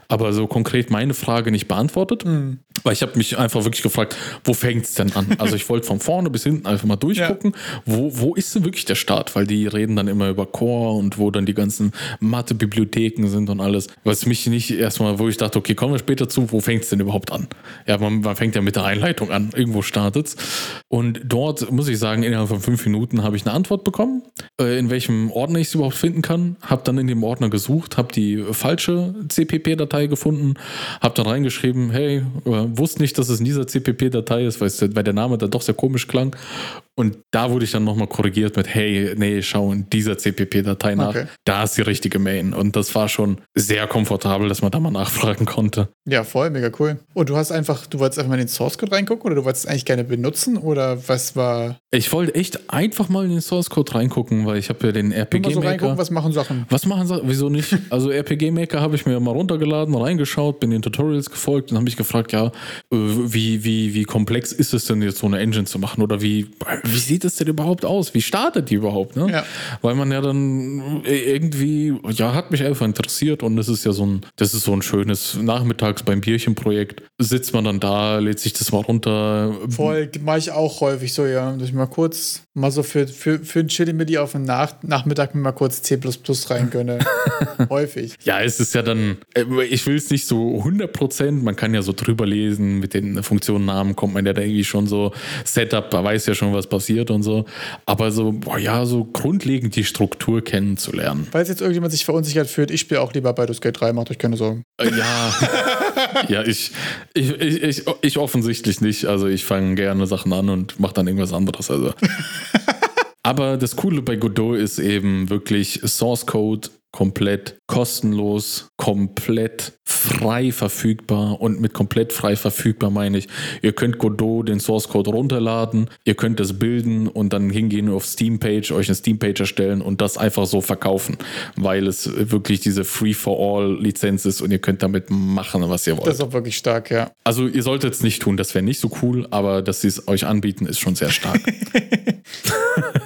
aber so konkret meine Frage nicht beantwortet. Mhm. Weil ich habe mich einfach wirklich gefragt, wo fängt es denn an? Also ich wollte von vorne bis hinten einfach mal durchgucken, ja. wo, wo ist denn wirklich der Start? Weil die reden dann immer über Core und wo dann die ganzen Mathe-Bibliotheken sind und alles. Was mich nicht erstmal, wo ich dachte, okay, kommen wir später zu, wo fängt es denn überhaupt an? Ja, man, man fängt ja mit der Einleitung an irgendwo startet. Und dort muss ich sagen, innerhalb von fünf Minuten habe ich eine Antwort bekommen, äh, in welchem Ordner ich es überhaupt finden kann. Habe dann in dem Ordner gesucht, habe die falsche CPP-Datei gefunden, habe dann reingeschrieben, hey, äh, wusste nicht, dass es in dieser CPP-Datei ist, weil der Name da doch sehr komisch klang. Und da wurde ich dann nochmal korrigiert mit, hey, nee, schau in dieser CPP-Datei nach. Okay. Da ist die richtige Main. Und das war schon sehr komfortabel, dass man da mal nachfragen konnte. Ja, voll, mega cool. Und du hast einfach, du wolltest einfach mal in den Source Code reingucken oder du wolltest es eigentlich gerne benutzen oder was war? Ich wollte echt einfach mal in den Source Code reingucken, weil ich habe ja den RPG Maker. So reingucken, was machen Sachen? Was machen Sachen? Wieso nicht? Also RPG Maker habe ich mir mal runtergeladen, reingeschaut, bin den Tutorials gefolgt und habe mich gefragt, ja, äh, wie, wie, wie komplex ist es denn jetzt so eine Engine zu machen oder wie wie sieht es denn überhaupt aus? Wie startet die überhaupt? Ne? Ja. Weil man ja dann irgendwie, ja, hat mich einfach interessiert und das ist ja so ein, das ist so ein schönes Nachmittags beim Bierchen-Projekt. Sitzt man dann da, lädt sich das mal runter. Voll, mache ich auch häufig so, ja. Dass ich mal kurz, mal so für, für, für ein Chili mit auf den Nach Nachmittag mal kurz C rein gönne. häufig. Ja, es ist ja dann, äh, ich will es nicht so 100 Prozent, man kann ja so drüber lesen, mit den Funktionennamen kommt man ja da irgendwie schon so Setup, man weiß ja schon, was passiert und so. Aber so, boah, ja, so grundlegend die Struktur kennenzulernen. Falls jetzt irgendjemand sich verunsichert fühlt, ich spiele auch lieber Baldur's Gate 3, macht euch keine Sorgen. Äh, ja. ja, ich, ich, ich, ich, ich offensichtlich nicht. Also ich fange gerne Sachen an und mache dann irgendwas anderes. Also. Aber das Coole bei Godot ist eben wirklich Source Code komplett kostenlos, komplett frei verfügbar und mit komplett frei verfügbar meine ich, ihr könnt Godot den Source Code runterladen, ihr könnt es bilden und dann hingehen auf Steam Page, euch eine Steam Page erstellen und das einfach so verkaufen, weil es wirklich diese Free for All Lizenz ist und ihr könnt damit machen, was ihr wollt. Das ist auch wirklich stark, ja. Also ihr solltet es nicht tun, das wäre nicht so cool, aber dass sie es euch anbieten, ist schon sehr stark.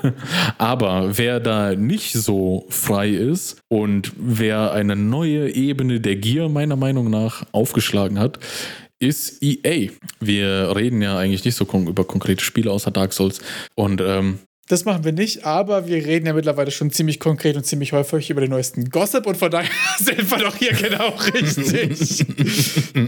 aber wer da nicht so frei ist und wer eine neue Ebene der Gier meiner Meinung nach aufgeschlagen hat, ist EA. Wir reden ja eigentlich nicht so über konkrete Spiele außer Dark Souls. Und ähm, das machen wir nicht, aber wir reden ja mittlerweile schon ziemlich konkret und ziemlich häufig über den neuesten Gossip und von daher sind wir doch hier genau richtig.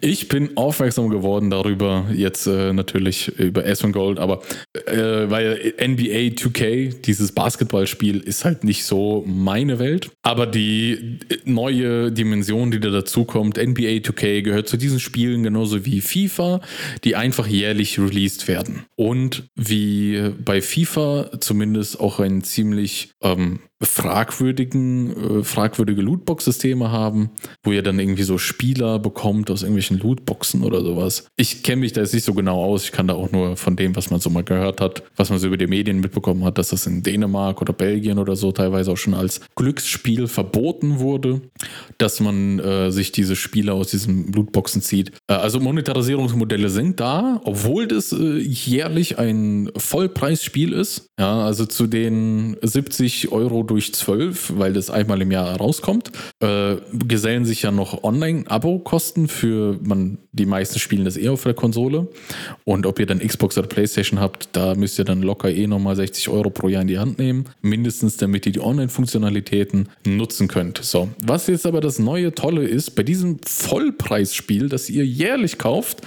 ich bin aufmerksam geworden darüber, jetzt äh, natürlich über S Gold, aber äh, weil NBA 2K, dieses Basketballspiel, ist halt nicht so meine Welt. Aber die neue Dimension, die da dazukommt, NBA 2K gehört zu diesen Spielen genauso wie FIFA, die einfach jährlich released werden. Und wie die bei FIFA zumindest auch ein ziemlich ähm, fragwürdigen, äh, fragwürdige Lootbox-Systeme haben, wo ihr dann irgendwie so Spieler bekommt aus irgendwelchen Lootboxen oder sowas. Ich kenne mich da jetzt nicht so genau aus. Ich kann da auch nur von dem, was man so mal gehört hat, was man so über die Medien mitbekommen hat, dass das in Dänemark oder Belgien oder so teilweise auch schon als Glücksspiel verboten wurde, dass man äh, sich diese Spiele aus diesen Lootboxen zieht. Äh, also Monetarisierungsmodelle sind da, obwohl das äh, jährlich ein Vollpreisspiel ist. Ja, also zu den 70 Euro durch 12, weil das einmal im Jahr rauskommt. Äh, gesellen sich ja noch Online-Abo-Kosten für, man, die meisten spielen das eh auf der Konsole. Und ob ihr dann Xbox oder Playstation habt, da müsst ihr dann locker eh nochmal 60 Euro pro Jahr in die Hand nehmen. Mindestens, damit ihr die Online-Funktionalitäten nutzen könnt. So, was jetzt aber das neue Tolle ist, bei diesem Vollpreisspiel, das ihr jährlich kauft,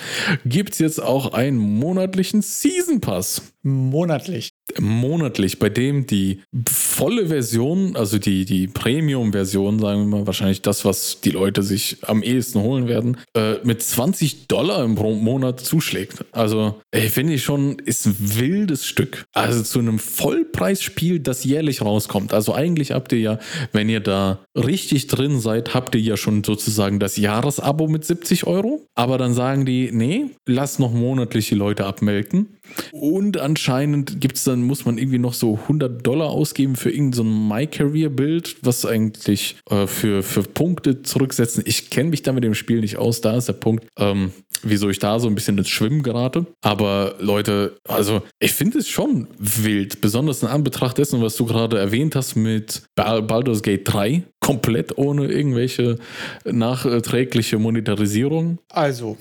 gibt es jetzt auch einen monatlichen Season Pass. Monatlich monatlich, bei dem die volle Version, also die, die Premium-Version, sagen wir mal, wahrscheinlich das, was die Leute sich am ehesten holen werden, äh, mit 20 Dollar im Monat zuschlägt. Also, finde ich schon, ist ein wildes Stück. Also zu einem Vollpreisspiel, das jährlich rauskommt. Also eigentlich habt ihr ja, wenn ihr da richtig drin seid, habt ihr ja schon sozusagen das Jahresabo mit 70 Euro. Aber dann sagen die, nee, lass noch monatlich die Leute abmelken. Und anscheinend gibt es dann, muss man irgendwie noch so 100 Dollar ausgeben für irgendein so My-Career-Bild, was eigentlich äh, für, für Punkte zurücksetzen. Ich kenne mich da mit dem Spiel nicht aus, da ist der Punkt, ähm, wieso ich da so ein bisschen ins Schwimmen gerate. Aber Leute, also ich finde es schon wild, besonders in Anbetracht dessen, was du gerade erwähnt hast mit Baldur's Gate 3, komplett ohne irgendwelche nachträgliche Monetarisierung. Also.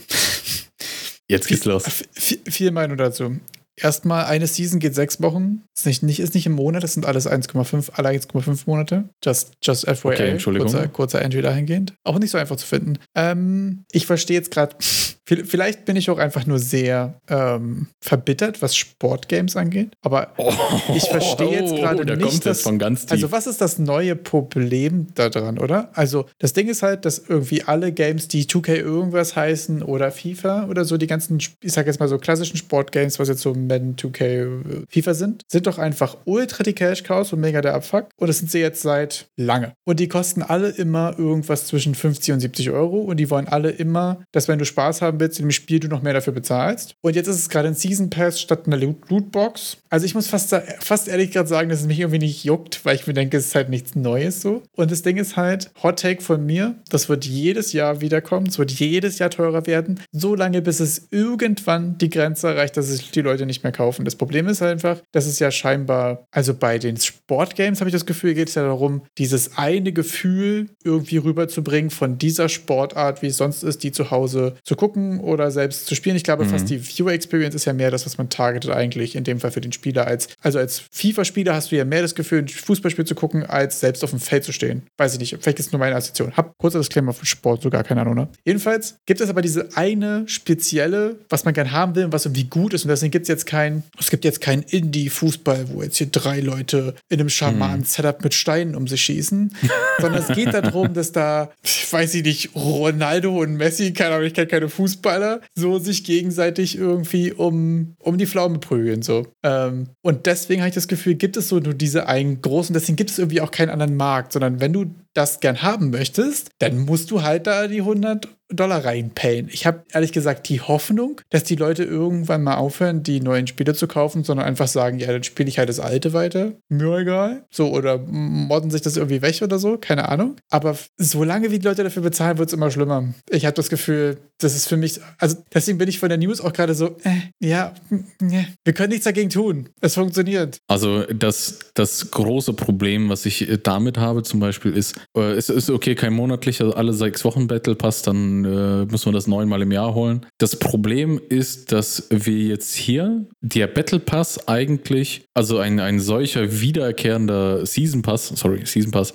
Jetzt geht's los. Vier Meinungen dazu. Erstmal, eine Season geht sechs Wochen. Ist nicht, nicht, ist nicht im Monat, das sind alles 1,5, alle 1,5 Monate. Just, just FYI. Okay, Entschuldigung. Kurzer, kurzer Entry dahingehend. Auch nicht so einfach zu finden. Ähm, ich verstehe jetzt gerade, vielleicht bin ich auch einfach nur sehr ähm, verbittert, was Sportgames angeht. Aber oh, ich verstehe jetzt gerade oh, nicht, dass, von ganz tief. Also, was ist das neue Problem daran, oder? Also, das Ding ist halt, dass irgendwie alle Games, die 2K irgendwas heißen oder FIFA oder so, die ganzen, ich sag jetzt mal so klassischen Sportgames, was jetzt so Madden 2K FIFA sind, sind doch einfach ultra die Cash Cows und mega der Abfuck. Und das sind sie jetzt seit lange. Und die kosten alle immer irgendwas zwischen 50 und 70 Euro. Und die wollen alle immer, dass wenn du Spaß haben willst in dem Spiel, du noch mehr dafür bezahlst. Und jetzt ist es gerade ein Season Pass statt einer Lootbox. Also ich muss fast, fast ehrlich gerade sagen, dass es mich irgendwie nicht juckt, weil ich mir denke, es ist halt nichts Neues so. Und das Ding ist halt, Hot Take von mir, das wird jedes Jahr wiederkommen. Es wird jedes Jahr teurer werden. So lange, bis es irgendwann die Grenze erreicht, dass es die Leute nicht nicht mehr kaufen. Das Problem ist einfach, dass es ja scheinbar, also bei den Sportgames habe ich das Gefühl, geht es ja darum, dieses eine Gefühl irgendwie rüberzubringen von dieser Sportart, wie es sonst ist, die zu Hause zu gucken oder selbst zu spielen. Ich glaube, mhm. fast die Viewer Experience ist ja mehr das, was man targetet eigentlich in dem Fall für den Spieler. Als, also als FIFA-Spieler hast du ja mehr das Gefühl, ein Fußballspiel zu gucken, als selbst auf dem Feld zu stehen. Weiß ich nicht. Vielleicht ist es nur meine Assoziation. Hab kurzer Disclaimer für Sport, sogar keine Ahnung. Ne? Jedenfalls gibt es aber diese eine spezielle, was man gern haben will und was irgendwie gut ist. Und deswegen gibt es jetzt kein, es gibt jetzt kein Indie-Fußball, wo jetzt hier drei Leute in einem schamanen Setup mit Steinen um sich schießen, sondern es geht darum, dass da, weiß ich nicht, Ronaldo und Messi, keine Ahnung, ich kenne keine Fußballer, so sich gegenseitig irgendwie um, um die Pflaume prügeln, so. Ähm, und deswegen habe ich das Gefühl, gibt es so nur diese einen großen, deswegen gibt es irgendwie auch keinen anderen Markt, sondern wenn du das gern haben möchtest, dann musst du halt da die 100 Dollar reinpayen. Ich habe ehrlich gesagt die Hoffnung, dass die Leute irgendwann mal aufhören, die neuen Spiele zu kaufen, sondern einfach sagen, ja, dann spiele ich halt das alte weiter. Mir egal. So, oder modden sich das irgendwie weg oder so, keine Ahnung. Aber solange wie die Leute dafür bezahlen, wird es immer schlimmer. Ich habe das Gefühl, das ist für mich, also deswegen bin ich von der News auch gerade so, äh, ja, äh, wir können nichts dagegen tun. Es funktioniert. Also das, das große Problem, was ich damit habe zum Beispiel, ist, äh, es ist okay, kein monatlicher, alle sechs Wochen Battle Pass, dann dann äh, müssen wir das neunmal im Jahr holen. Das Problem ist, dass wir jetzt hier der Battle Pass eigentlich, also ein, ein solcher wiederkehrender Season Pass, sorry, Season Pass,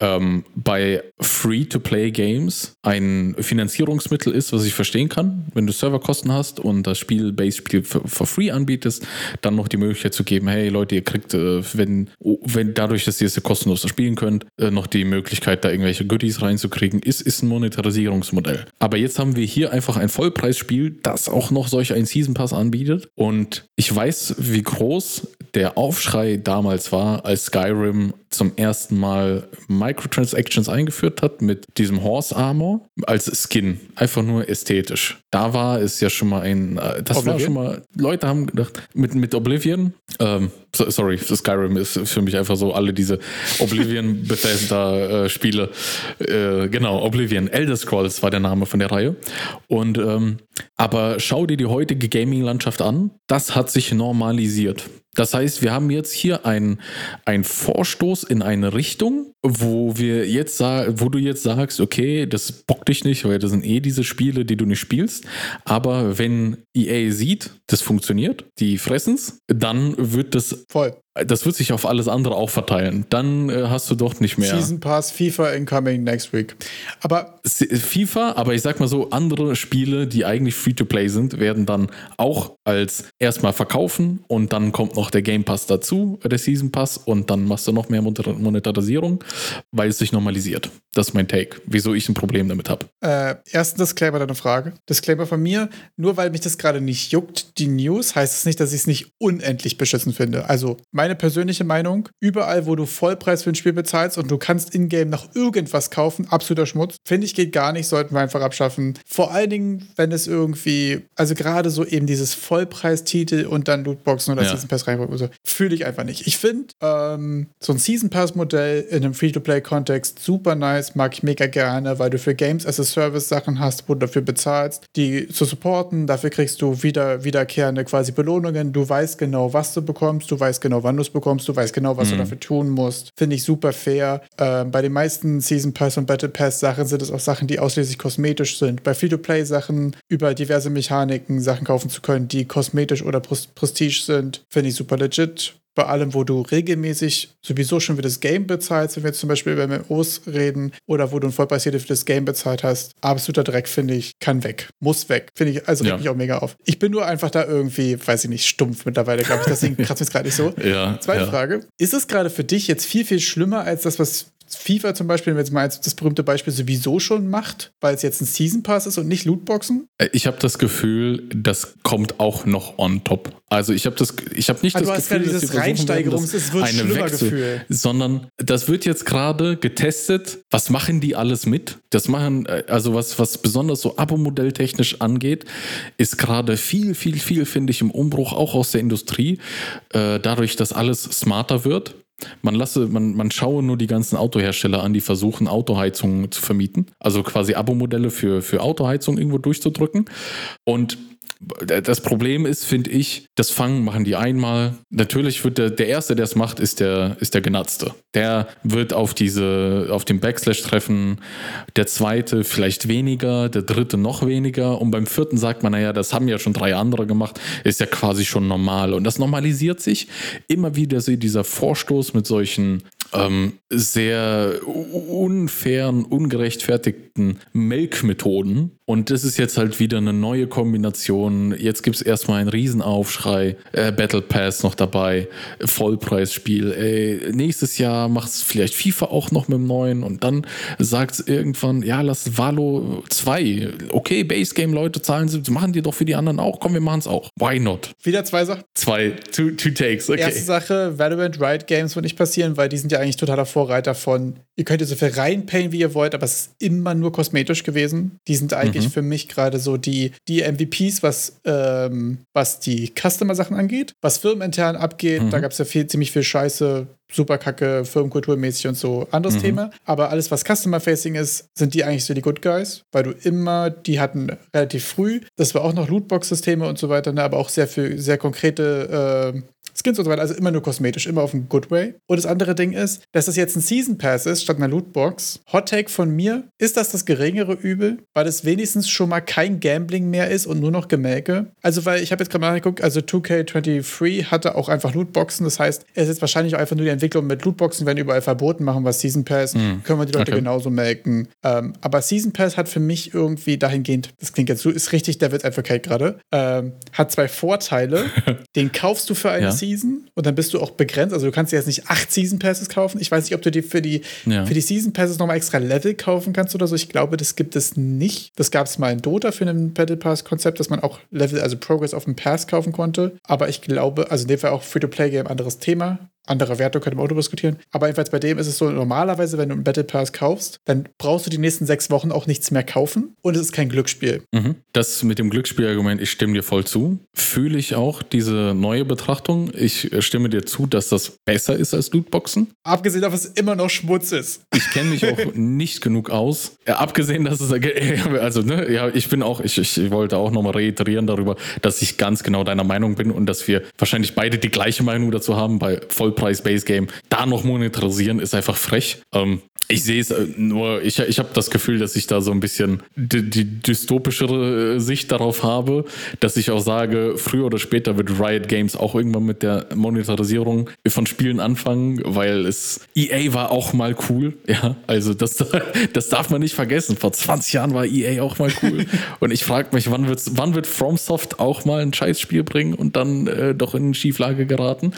ähm, bei Free-to-Play-Games ein Finanzierungsmittel ist, was ich verstehen kann. Wenn du Serverkosten hast und das Spiel Base-Spiel for free anbietest, dann noch die Möglichkeit zu geben, hey Leute, ihr kriegt, äh, wenn, wenn dadurch, dass ihr es kostenlos spielen könnt, äh, noch die Möglichkeit, da irgendwelche Goodies reinzukriegen, ist, ist ein Monetarisierungsmodell. Aber jetzt haben wir hier einfach ein Vollpreisspiel, das auch noch solch einen Season Pass anbietet. Und ich weiß, wie groß der Aufschrei damals war, als Skyrim zum ersten Mal Microtransactions eingeführt hat mit diesem Horse Armor als Skin. Einfach nur ästhetisch. Da war es ja schon mal ein, äh, das Oblivion? war schon mal, Leute haben gedacht, mit, mit Oblivion, ähm, sorry, Skyrim ist für mich einfach so alle diese Oblivion Bethesda äh, Spiele. Äh, genau, Oblivion. Elder Scrolls war der Name von der Reihe. Und ähm, aber schau dir die heutige Gaming-Landschaft an. Das hat sich normalisiert. Das heißt, wir haben jetzt hier einen Vorstoß in eine Richtung, wo wir jetzt wo du jetzt sagst, okay, das bockt dich nicht, weil das sind eh diese Spiele, die du nicht spielst. Aber wenn EA sieht, das funktioniert, die fressen es, dann wird das voll das wird sich auf alles andere auch verteilen. Dann äh, hast du doch nicht mehr. Season Pass, FIFA incoming next week. Aber FIFA, aber ich sag mal so, andere Spiele, die eigentlich Free-to-Play sind, werden dann auch als erstmal verkaufen und dann kommt noch der Game Pass dazu, der Season Pass und dann machst du noch mehr Monetarisierung, weil es sich normalisiert. Das ist mein Take, wieso ich ein Problem damit habe. Äh, ersten Disclaimer, deine Frage. Disclaimer von mir, nur weil mich das gerade nicht juckt, die News, heißt es das nicht, dass ich es nicht unendlich beschissen finde. Also meine persönliche Meinung, überall, wo du Vollpreis für ein Spiel bezahlst und du kannst in-game noch irgendwas kaufen, absoluter Schmutz. Finde ich, geht gar nicht, sollten wir einfach abschaffen. Vor allen Dingen, wenn es irgendwie, also gerade so eben dieses Vollpreistitel und dann Lootboxen oder ja. Season Pass reinbringen, so, fühle ich einfach nicht. Ich finde ähm, so ein Season Pass-Modell in einem Free-to-Play-Kontext super nice, mag ich mega gerne, weil du für Games as a Service Sachen hast, wo du dafür bezahlst, die zu supporten. Dafür kriegst du wieder wiederkehrende quasi Belohnungen. Du weißt genau, was du bekommst, du weißt genau, wann du es bekommst, du weißt genau, was mhm. du dafür tun musst. Finde ich super fair. Äh, bei den meisten Season Pass und Battle Pass Sachen sind es auch Sachen, die ausschließlich kosmetisch sind. Bei Free-to-Play Sachen über diverse Mechaniken Sachen kaufen zu können, die kosmetisch oder Prestige sind, finde ich super legit bei allem, wo du regelmäßig sowieso schon für das Game bezahlst, wenn wir jetzt zum Beispiel über MMOs reden, oder wo du ein Vollpreis-Titel für das Game bezahlt hast, absoluter Dreck, finde ich, kann weg. Muss weg. Finde ich, also ja. regt mich auch mega auf. Ich bin nur einfach da irgendwie, weiß ich nicht, stumpf mittlerweile, glaube ich. Deswegen kratzt es gerade nicht so. Ja, Zweite ja. Frage. Ist es gerade für dich jetzt viel, viel schlimmer als das, was FIFA zum Beispiel, wenn wir jetzt mal das berühmte Beispiel sowieso schon macht, weil es jetzt ein Season Pass ist und nicht Lootboxen? Äh, ich habe das Gefühl, das kommt auch noch on top. Also ich habe das, ich habe nicht also das Gefühl, dass dieses Reinsteigerungs, es wird eine Wechsel, Gefühl. sondern das wird jetzt gerade getestet. Was machen die alles mit? Das machen, äh, also was was besonders so Abo-Modell technisch angeht, ist gerade viel, viel, viel finde ich im Umbruch auch aus der Industrie, äh, dadurch, dass alles smarter wird. Man lasse, man, man schaue nur die ganzen Autohersteller an, die versuchen, Autoheizungen zu vermieten. Also quasi Abo-Modelle für, für Autoheizung irgendwo durchzudrücken. Und das Problem ist, finde ich, das Fangen machen die einmal. Natürlich wird der, der Erste, der es macht, ist der, ist der Genatzte. Der wird auf diese, auf den Backslash treffen. Der Zweite vielleicht weniger, der Dritte noch weniger. Und beim Vierten sagt man, naja, das haben ja schon drei andere gemacht. Ist ja quasi schon normal. Und das normalisiert sich immer wieder so dieser Vorstoß mit solchen ähm, sehr unfairen, ungerechtfertigten Melkmethoden. Und das ist jetzt halt wieder eine neue Kombination. Jetzt gibt es erstmal einen Riesenaufschrei. Äh, Battle Pass noch dabei. Vollpreisspiel. Ey, nächstes Jahr macht es vielleicht FIFA auch noch mit dem neuen. Und dann sagt es irgendwann, ja, lass Valo 2. Okay, Base Game Leute zahlen sie, machen die doch für die anderen auch. Komm, wir machen es auch. Why not? Wieder zwei Sachen? Zwei. Two, two takes. Okay. Erste Sache, Valorant Riot Games wird nicht passieren, weil die sind ja eigentlich totaler Vorreiter von, ihr könnt ihr so viel reinpayen, wie ihr wollt, aber es ist immer nur kosmetisch gewesen. Die sind eigentlich mhm. für mich gerade so die, die MVPs, was, ähm, was die Customer-Sachen angeht. Was firmenintern abgeht, mhm. da gab es ja viel, ziemlich viel Scheiße, super kacke, firmenkulturmäßig und so, anderes mhm. Thema. Aber alles, was Customer-Facing ist, sind die eigentlich so die Good Guys, weil du immer, die hatten relativ früh, das war auch noch Lootbox-Systeme und so weiter, ne, aber auch sehr viel, sehr konkrete äh, Skins und so weiter, also immer nur kosmetisch, immer auf einem Good Way. Und das andere Ding ist, dass das jetzt ein Season Pass ist statt einer Lootbox. Hot Take von mir, ist das das geringere Übel, weil es wenigstens schon mal kein Gambling mehr ist und nur noch Gemäke. Also, weil ich habe jetzt gerade mal nachgeguckt, also 2K23 hatte auch einfach Lootboxen, das heißt, es ist jetzt wahrscheinlich auch einfach nur die Entwicklung mit Lootboxen, werden überall verboten machen, was Season Pass, mhm. können wir die Leute okay. genauso melken. Ähm, aber Season Pass hat für mich irgendwie dahingehend, das klingt jetzt so, ist richtig Devil's Advocate gerade, ähm, hat zwei Vorteile. Den kaufst du für eine ja. Season und dann bist du auch begrenzt. Also du kannst dir jetzt nicht acht Season Passes kaufen. Ich weiß nicht, ob du dir für die, ja. für die Season Passes nochmal extra Level kaufen kannst oder so. Ich glaube, das gibt es nicht. Das gab es mal in Dota für ein Battle Pass-Konzept, dass man auch Level, also Progress auf dem Pass kaufen konnte. Aber ich glaube, also in dem Fall auch Free-to-Play-Game anderes Thema andere Werte können wir auch darüber diskutieren. Aber jedenfalls bei dem ist es so, normalerweise, wenn du einen Battle Pass kaufst, dann brauchst du die nächsten sechs Wochen auch nichts mehr kaufen und es ist kein Glücksspiel. Mhm. Das mit dem Glücksspielargument, ich stimme dir voll zu. Fühle ich auch diese neue Betrachtung. Ich stimme dir zu, dass das besser ist als Lootboxen. Abgesehen davon, dass es immer noch Schmutz ist. Ich kenne mich auch nicht genug aus. Ja, abgesehen, dass es, also, ne, ja, ich bin auch, ich, ich wollte auch nochmal reiterieren darüber, dass ich ganz genau deiner Meinung bin und dass wir wahrscheinlich beide die gleiche Meinung dazu haben bei voll Vollpreis-Base-Game, da noch monetarisieren, ist einfach frech. Ähm, ich sehe es äh, nur, ich, ich habe das Gefühl, dass ich da so ein bisschen die, die, dystopischere äh, Sicht darauf habe, dass ich auch sage, früher oder später wird Riot Games auch irgendwann mit der Monetarisierung von Spielen anfangen, weil es EA war auch mal cool, ja, also das, das darf man nicht vergessen. Vor 20 Jahren war EA auch mal cool und ich frage mich, wann, wird's, wann wird FromSoft auch mal ein Scheißspiel bringen und dann äh, doch in Schieflage geraten?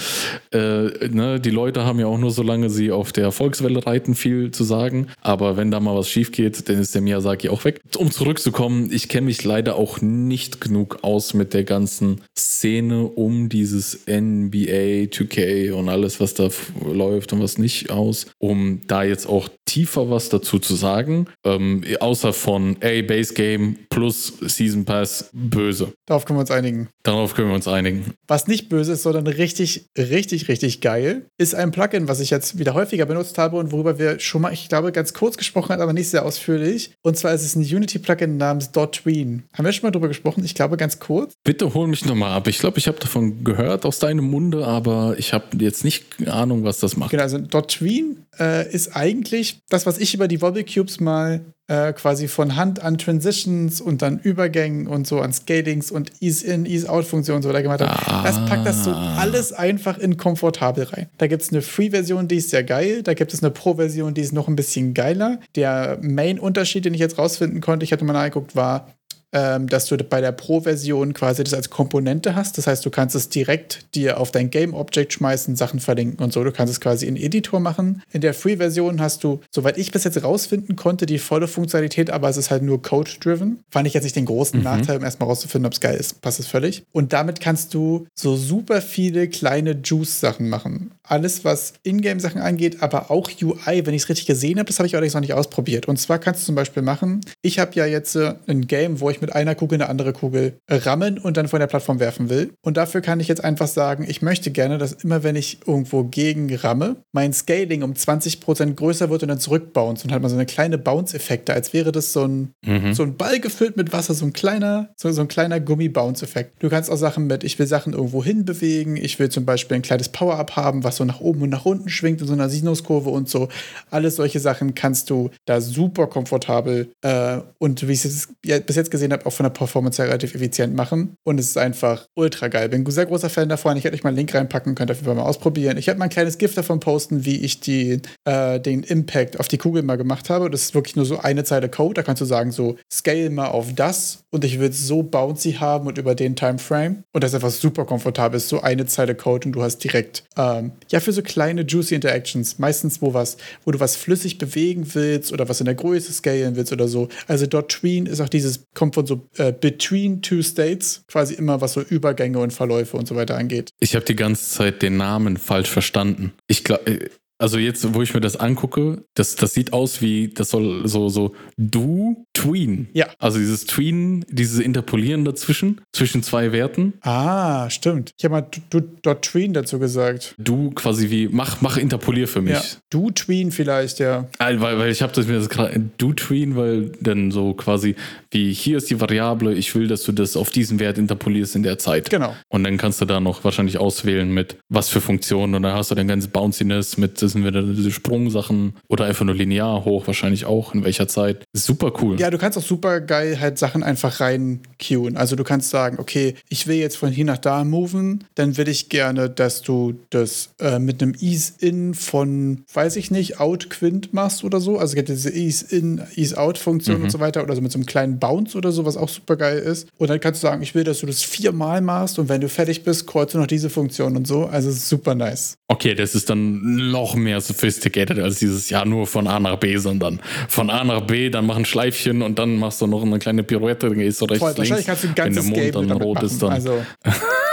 Äh, ne, die Leute haben ja auch nur, solange sie auf der Volkswelle reiten, viel zu sagen. Aber wenn da mal was schief geht, dann ist der Miyazaki auch weg. Um zurückzukommen, ich kenne mich leider auch nicht genug aus mit der ganzen Szene um dieses NBA, 2K und alles, was da läuft und was nicht aus, um da jetzt auch tiefer was dazu zu sagen. Ähm, außer von, ey, Base Game plus Season Pass böse. Darauf können wir uns einigen. Darauf können wir uns einigen. Was nicht böse ist, sondern richtig, richtig, richtig geil, ist ein Plugin, was ich jetzt wieder häufiger benutzt habe und worüber wir schon mal, ich glaube, ganz kurz gesprochen haben, aber nicht sehr ausführlich. Und zwar ist es ein Unity-Plugin namens .tween. Haben wir schon mal drüber gesprochen? Ich glaube, ganz kurz. Bitte hol mich nochmal ab. Ich glaube, ich habe davon gehört aus deinem Munde, aber ich habe jetzt nicht Ahnung, was das macht. Genau, also .tween äh, ist eigentlich das, was ich über die Wobble Cubes mal äh, quasi von Hand an Transitions und dann Übergängen und so an Scalings und Ease-In, Ease-Out-Funktionen so weiter gemacht habe. Ah. Das packt das so alles einfach in komfortabel rein. Da gibt es eine Free-Version, die ist sehr geil. Da gibt es eine Pro-Version, die ist noch ein bisschen geiler. Der Main-Unterschied, den ich jetzt rausfinden konnte, ich hatte mal nachgeguckt, war, ähm, dass du bei der Pro-Version quasi das als Komponente hast. Das heißt, du kannst es direkt dir auf dein Game-Object schmeißen, Sachen verlinken und so. Du kannst es quasi in Editor machen. In der Free-Version hast du, soweit ich bis jetzt rausfinden konnte, die volle Funktionalität, aber es ist halt nur Code-driven. Fand ich jetzt nicht den großen mhm. Nachteil, um erstmal rauszufinden, ob es geil ist. Passt es völlig. Und damit kannst du so super viele kleine Juice-Sachen machen. Alles, was Ingame-Sachen angeht, aber auch UI, wenn ich es richtig gesehen habe, das habe ich allerdings noch nicht ausprobiert. Und zwar kannst du zum Beispiel machen, ich habe ja jetzt äh, ein Game, wo ich mit einer Kugel eine andere Kugel rammen und dann von der Plattform werfen will. Und dafür kann ich jetzt einfach sagen, ich möchte gerne, dass immer wenn ich irgendwo gegen ramme, mein Scaling um 20% größer wird und dann zurückbounce und hat man so eine kleine Bounce-Effekte, als wäre das so ein, mhm. so ein Ball gefüllt mit Wasser, so ein kleiner, so, so ein kleiner Gummi-Bounce-Effekt. Du kannst auch Sachen mit, ich will Sachen irgendwo hin bewegen, ich will zum Beispiel ein kleines Power-Up haben, was so nach oben und nach unten schwingt in so einer Sinuskurve und so. Alles solche Sachen kannst du da super komfortabel äh, und wie ich es bis jetzt gesehen habe, auch von der Performance her relativ effizient machen. Und es ist einfach ultra geil. Bin ein sehr großer Fan davon. Ich hätte euch mal einen Link reinpacken, könnt ihr mal ausprobieren. Ich werde mal ein kleines Gift davon posten, wie ich die, äh, den Impact auf die Kugel mal gemacht habe. Das ist wirklich nur so eine Zeile Code. Da kannst du sagen, so scale mal auf das und ich will es so bouncy haben und über den Timeframe. Und das ist einfach super komfortabel. ist so eine Zeile Code und du hast direkt, ähm, ja, für so kleine juicy Interactions, meistens wo was, wo du was flüssig bewegen willst oder was in der Größe scalen willst oder so. Also dort Tween ist auch dieses, kommt von so äh, Between Two States, quasi immer was so Übergänge und Verläufe und so weiter angeht. Ich habe die ganze Zeit den Namen falsch verstanden. Ich glaube, äh, Also jetzt, wo ich mir das angucke, das, das sieht aus wie, das soll so, so du tween. Ja. Also dieses Tween, dieses Interpolieren dazwischen, zwischen zwei Werten. Ah, stimmt. Ich habe mal du, du tween dazu gesagt. Du quasi wie, mach, mach interpolier für mich. Ja. Du tween vielleicht, ja. Weil, weil ich habe das mir das gerade, du tween, weil dann so quasi wie, hier ist die Variable, ich will, dass du das auf diesen Wert interpolierst in der Zeit. Genau. Und dann kannst du da noch wahrscheinlich auswählen mit was für Funktionen und dann hast du dann ganz Bounciness mit, das sind wieder diese Sprungsachen oder einfach nur linear hoch, wahrscheinlich auch, in welcher Zeit. Super cool. Ja, du kannst auch super geil halt Sachen einfach rein queuen. Also du kannst sagen, okay, ich will jetzt von hier nach da moven, dann will ich gerne, dass du das äh, mit einem Ease-In von, weiß ich nicht, Out-Quint machst oder so. Also es gibt diese Ease-In, Ease-Out-Funktion mhm. und so weiter oder so mit so einem kleinen Bounce oder so, was auch super geil ist. Und dann kannst du sagen, ich will, dass du das viermal machst und wenn du fertig bist, kreuzt du noch diese Funktion und so. Also super nice. Okay, das ist dann noch mehr sophisticated als dieses Jahr nur von A nach B, sondern von A nach B, dann mach ein Schleifchen und dann machst du noch eine kleine Pirouette, dann gehst du rechts, Voll, Wahrscheinlich kannst du ein ganzes Wenn der Mond Game dann rot machen. ist, dann. Also.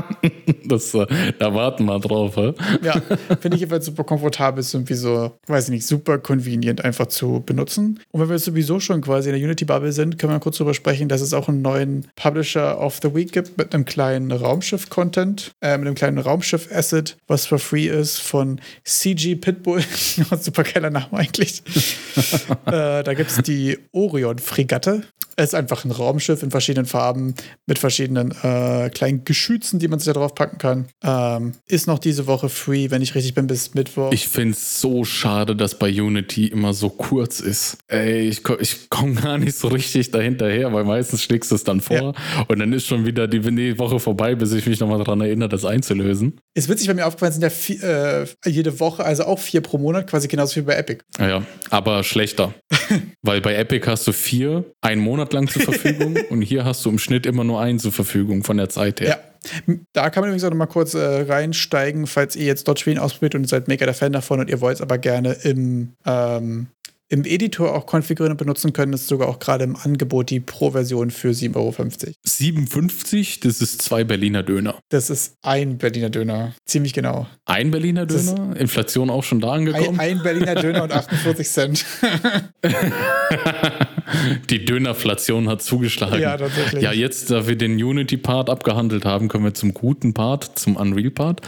das, äh, da warten wir drauf. He? Ja, finde ich jedenfalls super komfortabel, ist irgendwie so, weiß ich nicht, super convenient einfach zu benutzen. Und wenn wir sowieso schon quasi in der Unity-Bubble sind, können wir kurz darüber sprechen, dass es auch einen neuen Publisher of the Week gibt mit einem kleinen Raumschiff-Content, äh, mit einem kleinen Raumschiff-Asset, was for free ist von CG Pitbull. super geiler Name eigentlich. äh, da gibt es die Orion-Fregatte. Es ist einfach ein Raumschiff in verschiedenen Farben mit verschiedenen äh, kleinen Geschützen, die man sich da drauf packen kann. Ähm, ist noch diese Woche free, wenn ich richtig bin, bis Mittwoch. Ich finde es so schade, dass bei Unity immer so kurz ist. Ey, ich, ich komme gar nicht so richtig dahinterher, weil meistens schlägst du es dann vor ja. und dann ist schon wieder die, die Woche vorbei, bis ich mich nochmal daran erinnere, das einzulösen. Ist witzig, bei mir aufgefallen sind ja vier, äh, jede Woche, also auch vier pro Monat, quasi genauso wie bei Epic. Ja, aber schlechter. weil bei Epic hast du vier, einen Monat lang zur Verfügung und hier hast du im Schnitt immer nur einen zur Verfügung von der Zeit her. Ja. Da kann man übrigens auch noch mal kurz äh, reinsteigen, falls ihr jetzt Dodge ausprobiert und ihr seid mega der Fan davon und ihr wollt es aber gerne im ähm, im Editor auch konfigurieren und benutzen können, ist sogar auch gerade im Angebot die Pro-Version für 7,50 Euro. 57, das ist zwei Berliner Döner. Das ist ein Berliner Döner. Ziemlich genau. Ein Berliner Döner? Inflation auch schon da angekommen? Ein, ein Berliner Döner und 48 Cent. die Dönerflation hat zugeschlagen. Ja, tatsächlich. Ja, jetzt, da wir den Unity-Part abgehandelt haben, kommen wir zum guten Part, zum Unreal-Part.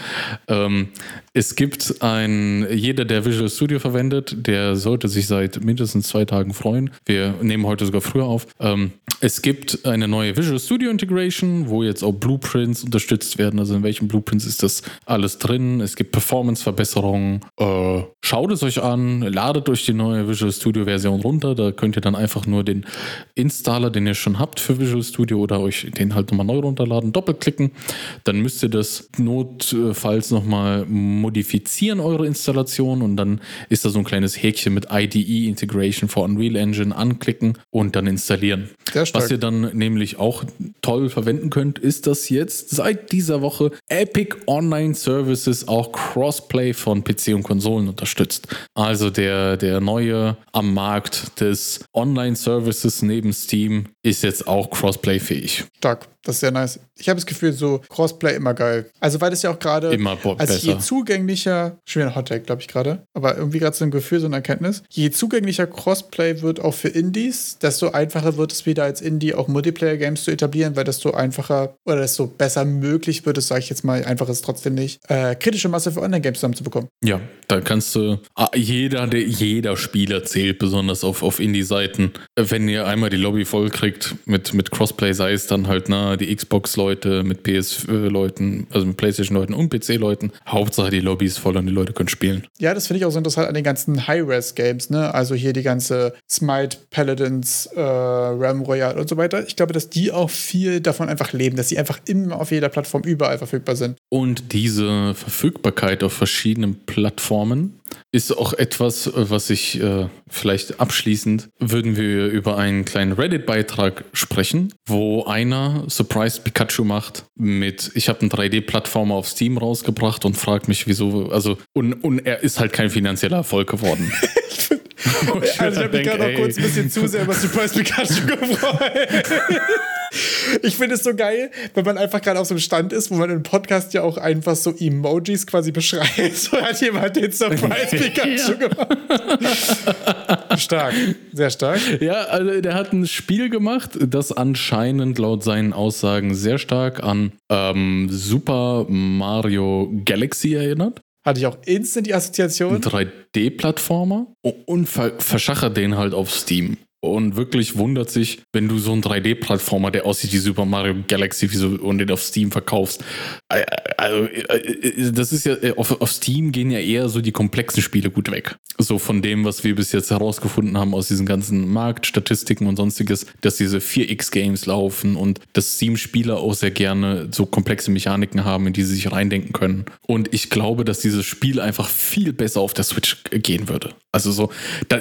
Ähm, es gibt ein, jeder, der Visual Studio verwendet, der sollte sich seit mindestens zwei Tagen freuen. Wir nehmen heute sogar früher auf. Ähm, es gibt eine neue Visual Studio Integration, wo jetzt auch Blueprints unterstützt werden. Also in welchen Blueprints ist das alles drin? Es gibt Performance-Verbesserungen. Äh, schaut es euch an, ladet euch die neue Visual Studio Version runter. Da könnt ihr dann einfach nur den Installer, den ihr schon habt für Visual Studio oder euch den halt nochmal neu runterladen, doppelklicken. Dann müsst ihr das notfalls nochmal modifizieren, eure Installation. Und dann ist da so ein kleines Häkchen mit IDE Integration for Unreal Engine anklicken und dann installieren. Was ihr dann nämlich auch toll verwenden könnt, ist, dass jetzt seit dieser Woche Epic Online Services auch Crossplay von PC und Konsolen unterstützt. Also der, der neue am Markt des Online Services neben Steam ist jetzt auch Crossplay-fähig. Stark. Das ist sehr nice. Ich habe das Gefühl, so Crossplay immer geil. Also, weil das ja auch gerade. Immer also je zugänglicher, schon wieder ein Hottag, glaube ich gerade, aber irgendwie gerade so ein Gefühl, so eine Erkenntnis. Je zugänglicher Crossplay wird auch für Indies, desto einfacher wird es wieder als Indie auch Multiplayer-Games zu etablieren, weil desto einfacher oder desto besser möglich wird es, sage ich jetzt mal, einfach ist trotzdem nicht, äh, kritische Masse für Online-Games zusammenzubekommen. Ja, da kannst du, ah, jeder, der, jeder Spieler zählt, besonders auf, auf Indie-Seiten. Wenn ihr einmal die Lobby voll kriegt mit, mit Crossplay, sei es dann halt, na, die Xbox-Leute mit PS-Leuten, also mit PlayStation-Leuten und PC-Leuten. Hauptsache die Lobby ist voll und die Leute können spielen. Ja, das finde ich auch so interessant an den ganzen High-Res-Games, ne? Also hier die ganze Smite, Paladins, äh, Ram Royale und so weiter. Ich glaube, dass die auch viel davon einfach leben, dass sie einfach immer auf jeder Plattform überall verfügbar sind. Und diese Verfügbarkeit auf verschiedenen Plattformen ist auch etwas, was ich äh, vielleicht abschließend würden wir über einen kleinen Reddit-Beitrag sprechen, wo einer Surprise Pikachu macht mit, ich habe einen 3D-Plattformer auf Steam rausgebracht und fragt mich, wieso, also, und, und er ist halt kein finanzieller Erfolg geworden. also ich habe mich gerade noch kurz ein bisschen zu sehr über Surprise Pikachu gefreut. Ich finde es so geil, wenn man einfach gerade auf so einem Stand ist, wo man im Podcast ja auch einfach so Emojis quasi beschreibt. So hat jemand den Surprise Pikachu gemacht. stark, sehr stark. Ja, also der hat ein Spiel gemacht, das anscheinend laut seinen Aussagen sehr stark an ähm, Super Mario Galaxy erinnert. Hatte ich auch instant die Assoziation. 3D-Plattformer und verschachert den halt auf Steam und wirklich wundert sich, wenn du so einen 3D-Plattformer, der aussieht wie Super Mario Galaxy wie so, und den auf Steam verkaufst. Also, das ist ja, auf, auf Steam gehen ja eher so die komplexen Spiele gut weg. So von dem, was wir bis jetzt herausgefunden haben aus diesen ganzen Marktstatistiken und sonstiges, dass diese 4X-Games laufen und dass Steam-Spieler auch sehr gerne so komplexe Mechaniken haben, in die sie sich reindenken können. Und ich glaube, dass dieses Spiel einfach viel besser auf der Switch gehen würde. Also so,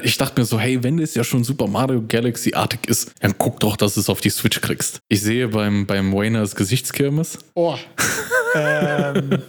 ich dachte mir so, hey, wenn es ja schon Super Mario Mario Galaxy-artig ist, dann guck doch, dass du es auf die Switch kriegst. Ich sehe beim, beim Wayners Gesichtskirmes. Oh. ähm,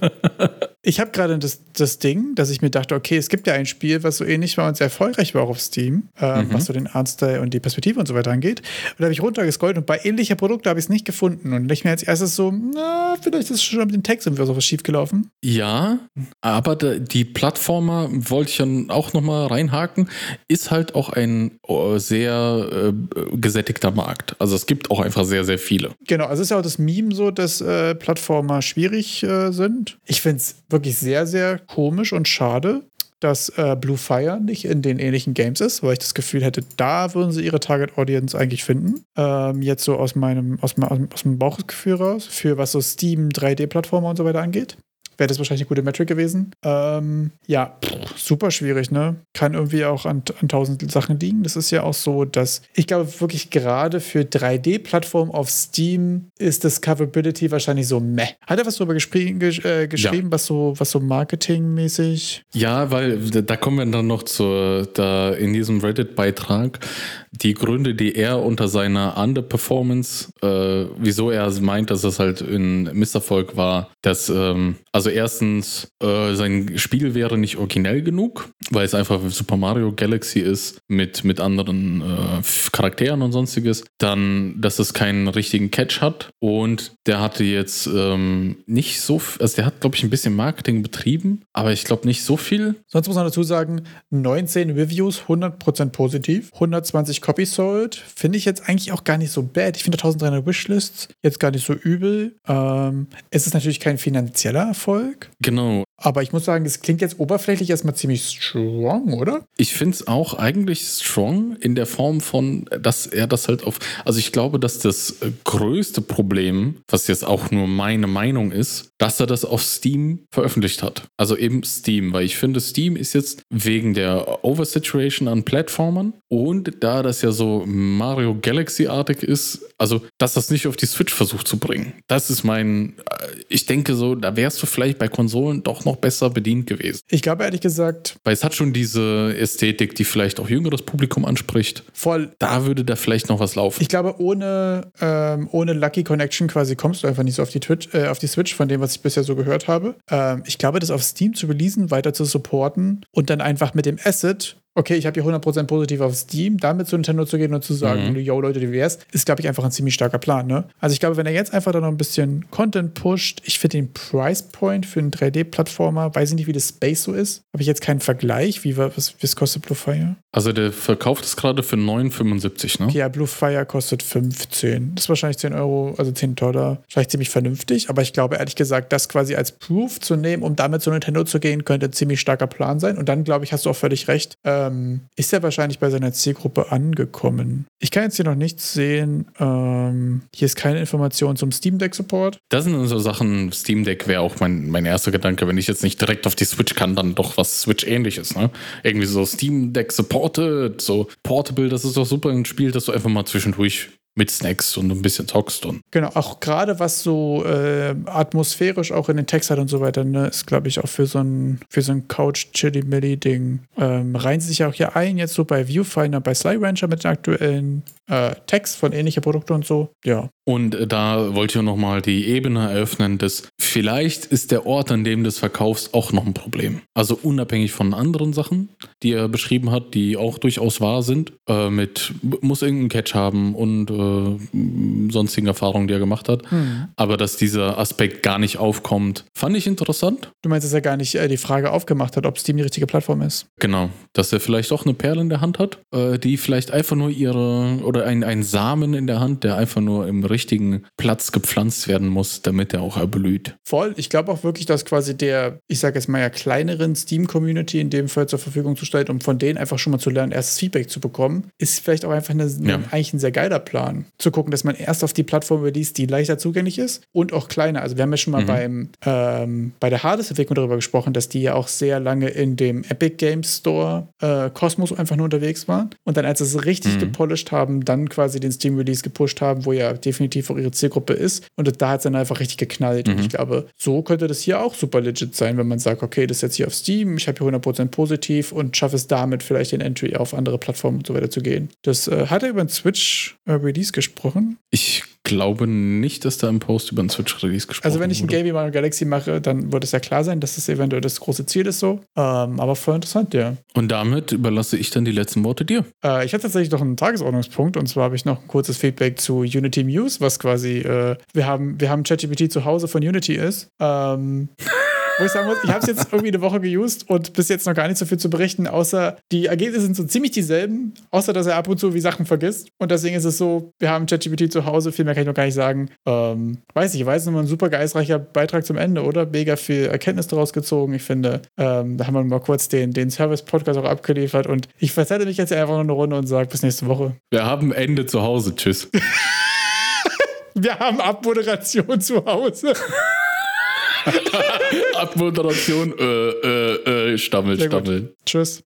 ich habe gerade das, das Ding, dass ich mir dachte, okay, es gibt ja ein Spiel, was so ähnlich war und sehr erfolgreich war auf Steam, äh, mhm. was so den Artstyle und die Perspektive und so weiter angeht. Und da habe ich runtergescrollt und bei ähnlichen Produkten habe ich es nicht gefunden. Und ich mir als erstes so, na, vielleicht ist schon mit dem Text irgendwie so was schiefgelaufen. Ja, aber die Plattformer, wollte ich dann auch nochmal reinhaken, ist halt auch ein oh, sehr äh, gesättigter Markt. Also es gibt auch einfach sehr, sehr viele. Genau, also es ist ja auch das Meme so, dass äh, Plattformer schwierig äh, sind. Ich finde es wirklich sehr, sehr komisch und schade, dass äh, Blue Fire nicht in den ähnlichen Games ist, weil ich das Gefühl hätte, da würden sie ihre Target Audience eigentlich finden. Ähm, jetzt so aus meinem, aus, aus, aus dem Bauchgefühl raus, für was so Steam 3D-Plattformer und so weiter angeht wäre das wahrscheinlich eine gute Metric gewesen. Ähm, ja, pff, super schwierig, ne? Kann irgendwie auch an, an tausend Sachen liegen. Das ist ja auch so, dass ich glaube wirklich gerade für 3D-Plattformen auf Steam ist das Coverability wahrscheinlich so meh. Hat er was darüber gespr- gesch- äh, geschrieben, ja. was so, was so marketingmäßig? Ja, weil da kommen wir dann noch zur, da in diesem Reddit-Beitrag die Gründe, die er unter seiner Underperformance, äh, wieso er meint, dass es halt ein Misserfolg war, dass, ähm, also erstens, äh, sein Spiel wäre nicht originell genug, weil es einfach Super Mario Galaxy ist mit, mit anderen äh, Charakteren und sonstiges. Dann, dass es keinen richtigen Catch hat und der hatte jetzt ähm, nicht so, also der hat, glaube ich, ein bisschen Marketing betrieben, aber ich glaube nicht so viel. Sonst muss man dazu sagen, 19 Reviews, 100% positiv, 120 Copies sold, finde ich jetzt eigentlich auch gar nicht so bad. Ich finde 1300 Wishlists jetzt gar nicht so übel. Ähm, es ist natürlich kein finanzieller Erfolg. Genau. Aber ich muss sagen, es klingt jetzt oberflächlich erstmal ziemlich strong, oder? Ich finde es auch eigentlich strong in der Form von, dass er das halt auf. Also ich glaube, dass das größte Problem, was jetzt auch nur meine Meinung ist, dass er das auf Steam veröffentlicht hat. Also eben Steam, weil ich finde, Steam ist jetzt wegen der Oversaturation an Plattformern und da das ja so Mario Galaxy-artig ist, also dass das nicht auf die Switch versucht zu bringen. Das ist mein. Ich denke so, da wärst du vielleicht bei Konsolen doch noch noch besser bedient gewesen. Ich glaube ehrlich gesagt. Weil es hat schon diese Ästhetik, die vielleicht auch jüngeres Publikum anspricht. Voll. Da würde da vielleicht noch was laufen. Ich glaube, ohne, ähm, ohne Lucky Connection quasi kommst du einfach nicht so auf die, Twitch, äh, auf die Switch, von dem, was ich bisher so gehört habe. Ähm, ich glaube, das auf Steam zu releasen, weiter zu supporten und dann einfach mit dem Asset okay, ich habe hier 100% positiv auf Steam, damit zu Nintendo zu gehen und zu sagen, mhm. yo Leute, wie wär's, ist, glaube ich, einfach ein ziemlich starker Plan. Ne? Also ich glaube, wenn er jetzt einfach da noch ein bisschen Content pusht, ich finde den Price Point für einen 3D-Plattformer, weiß ich nicht, wie das Space so ist, habe ich jetzt keinen Vergleich, wie was, was kostet Blue Fire? Also der verkauft es gerade für 9,75, ne? Okay, ja, Blue Fire kostet 15. Das ist wahrscheinlich 10 Euro, also 10 Dollar, vielleicht ziemlich vernünftig, aber ich glaube ehrlich gesagt, das quasi als Proof zu nehmen, um damit zu Nintendo zu gehen, könnte ein ziemlich starker Plan sein. Und dann, glaube ich, hast du auch völlig recht, ähm, ist er wahrscheinlich bei seiner Zielgruppe angekommen. Ich kann jetzt hier noch nichts sehen. Ähm, hier ist keine Information zum Steam Deck Support. Das sind so Sachen, Steam Deck wäre auch mein, mein erster Gedanke, wenn ich jetzt nicht direkt auf die Switch kann, dann doch was Switch ähnliches, ne? Irgendwie so Steam Deck Supported, so Portable, das ist doch super ein Spiel, das du einfach mal zwischendurch mit Snacks und ein bisschen zockst und. Genau, auch gerade was so äh, atmosphärisch auch in den Text hat und so weiter, ne, ist, glaube ich, auch für so ein, für so ein Couch-Chili-Milli-Ding. Ähm, reihen sie sich auch hier ein, jetzt so bei Viewfinder, bei Sly Rancher mit den aktuellen äh, Text von ähnlichen Produkten und so. Ja. Und äh, da wollte ich nochmal die Ebene eröffnen, dass vielleicht ist der Ort, an dem du es verkaufst, auch noch ein Problem. Also unabhängig von anderen Sachen, die er beschrieben hat, die auch durchaus wahr sind, äh, mit muss irgendeinen Catch haben und äh, sonstigen Erfahrungen, die er gemacht hat. Hm. Aber dass dieser Aspekt gar nicht aufkommt, fand ich interessant. Du meinst, dass er gar nicht äh, die Frage aufgemacht hat, ob Steam die richtige Plattform ist? Genau, dass er vielleicht auch eine Perle in der Hand hat, äh, die vielleicht einfach nur ihre oder ein, ein Samen in der Hand, der einfach nur im richtigen Platz gepflanzt werden muss, damit er auch erblüht. Voll. Ich glaube auch wirklich, dass quasi der, ich sage jetzt mal ja kleineren Steam-Community in dem Fall zur Verfügung zu stellen, um von denen einfach schon mal zu lernen, erstes Feedback zu bekommen, ist vielleicht auch einfach eine, ja. eigentlich ein sehr geiler Plan. Zu gucken, dass man erst auf die Plattform release, die leichter zugänglich ist und auch kleiner. Also wir haben ja schon mal mhm. beim, ähm, bei der Hardest-Entwicklung darüber gesprochen, dass die ja auch sehr lange in dem Epic Games Store äh, Cosmos einfach nur unterwegs waren. Und dann, als sie es richtig mhm. gepolished haben, dann quasi den Steam-Release gepusht haben, wo ja definitiv auch ihre Zielgruppe ist. Und da hat es dann einfach richtig geknallt. Mhm. Und ich glaube, so könnte das hier auch super legit sein, wenn man sagt, okay, das ist jetzt hier auf Steam, ich habe hier 100% positiv und schaffe es damit vielleicht den Entry auf andere Plattformen und so weiter zu gehen. Das äh, hat er über den Switch-Release äh, gesprochen. Ich glaube nicht, dass da im Post über einen Switch-Release gesprochen Also wenn ich ein Game Mario Galaxy mache, dann wird es ja klar sein, dass das eventuell das große Ziel ist so. Ähm, aber voll interessant, ja. Und damit überlasse ich dann die letzten Worte dir. Äh, ich hatte tatsächlich noch einen Tagesordnungspunkt und zwar habe ich noch ein kurzes Feedback zu Unity Muse, was quasi, äh, wir haben, wir haben ChatGPT zu Hause von Unity ist. Ähm, wo ich sagen muss, ich habe es jetzt irgendwie eine Woche geused und bis jetzt noch gar nicht so viel zu berichten, außer die Ergebnisse sind so ziemlich dieselben, außer dass er ab und zu wie Sachen vergisst. Und deswegen ist es so, wir haben ChatGPT zu Hause, viel mehr kann ich noch gar nicht sagen. Ähm, weiß ich, weiß nochmal ein super geistreicher Beitrag zum Ende, oder? Mega viel Erkenntnis daraus gezogen. Ich finde, ähm, da haben wir mal kurz den, den Service-Podcast auch abgeliefert und ich verzette mich jetzt einfach noch eine Runde und sage bis nächste Woche. Wir haben Ende zu Hause. Tschüss. wir haben Abmoderation zu Hause. Abmoderation, äh, äh, äh, Stammel, Stammel. Tschüss.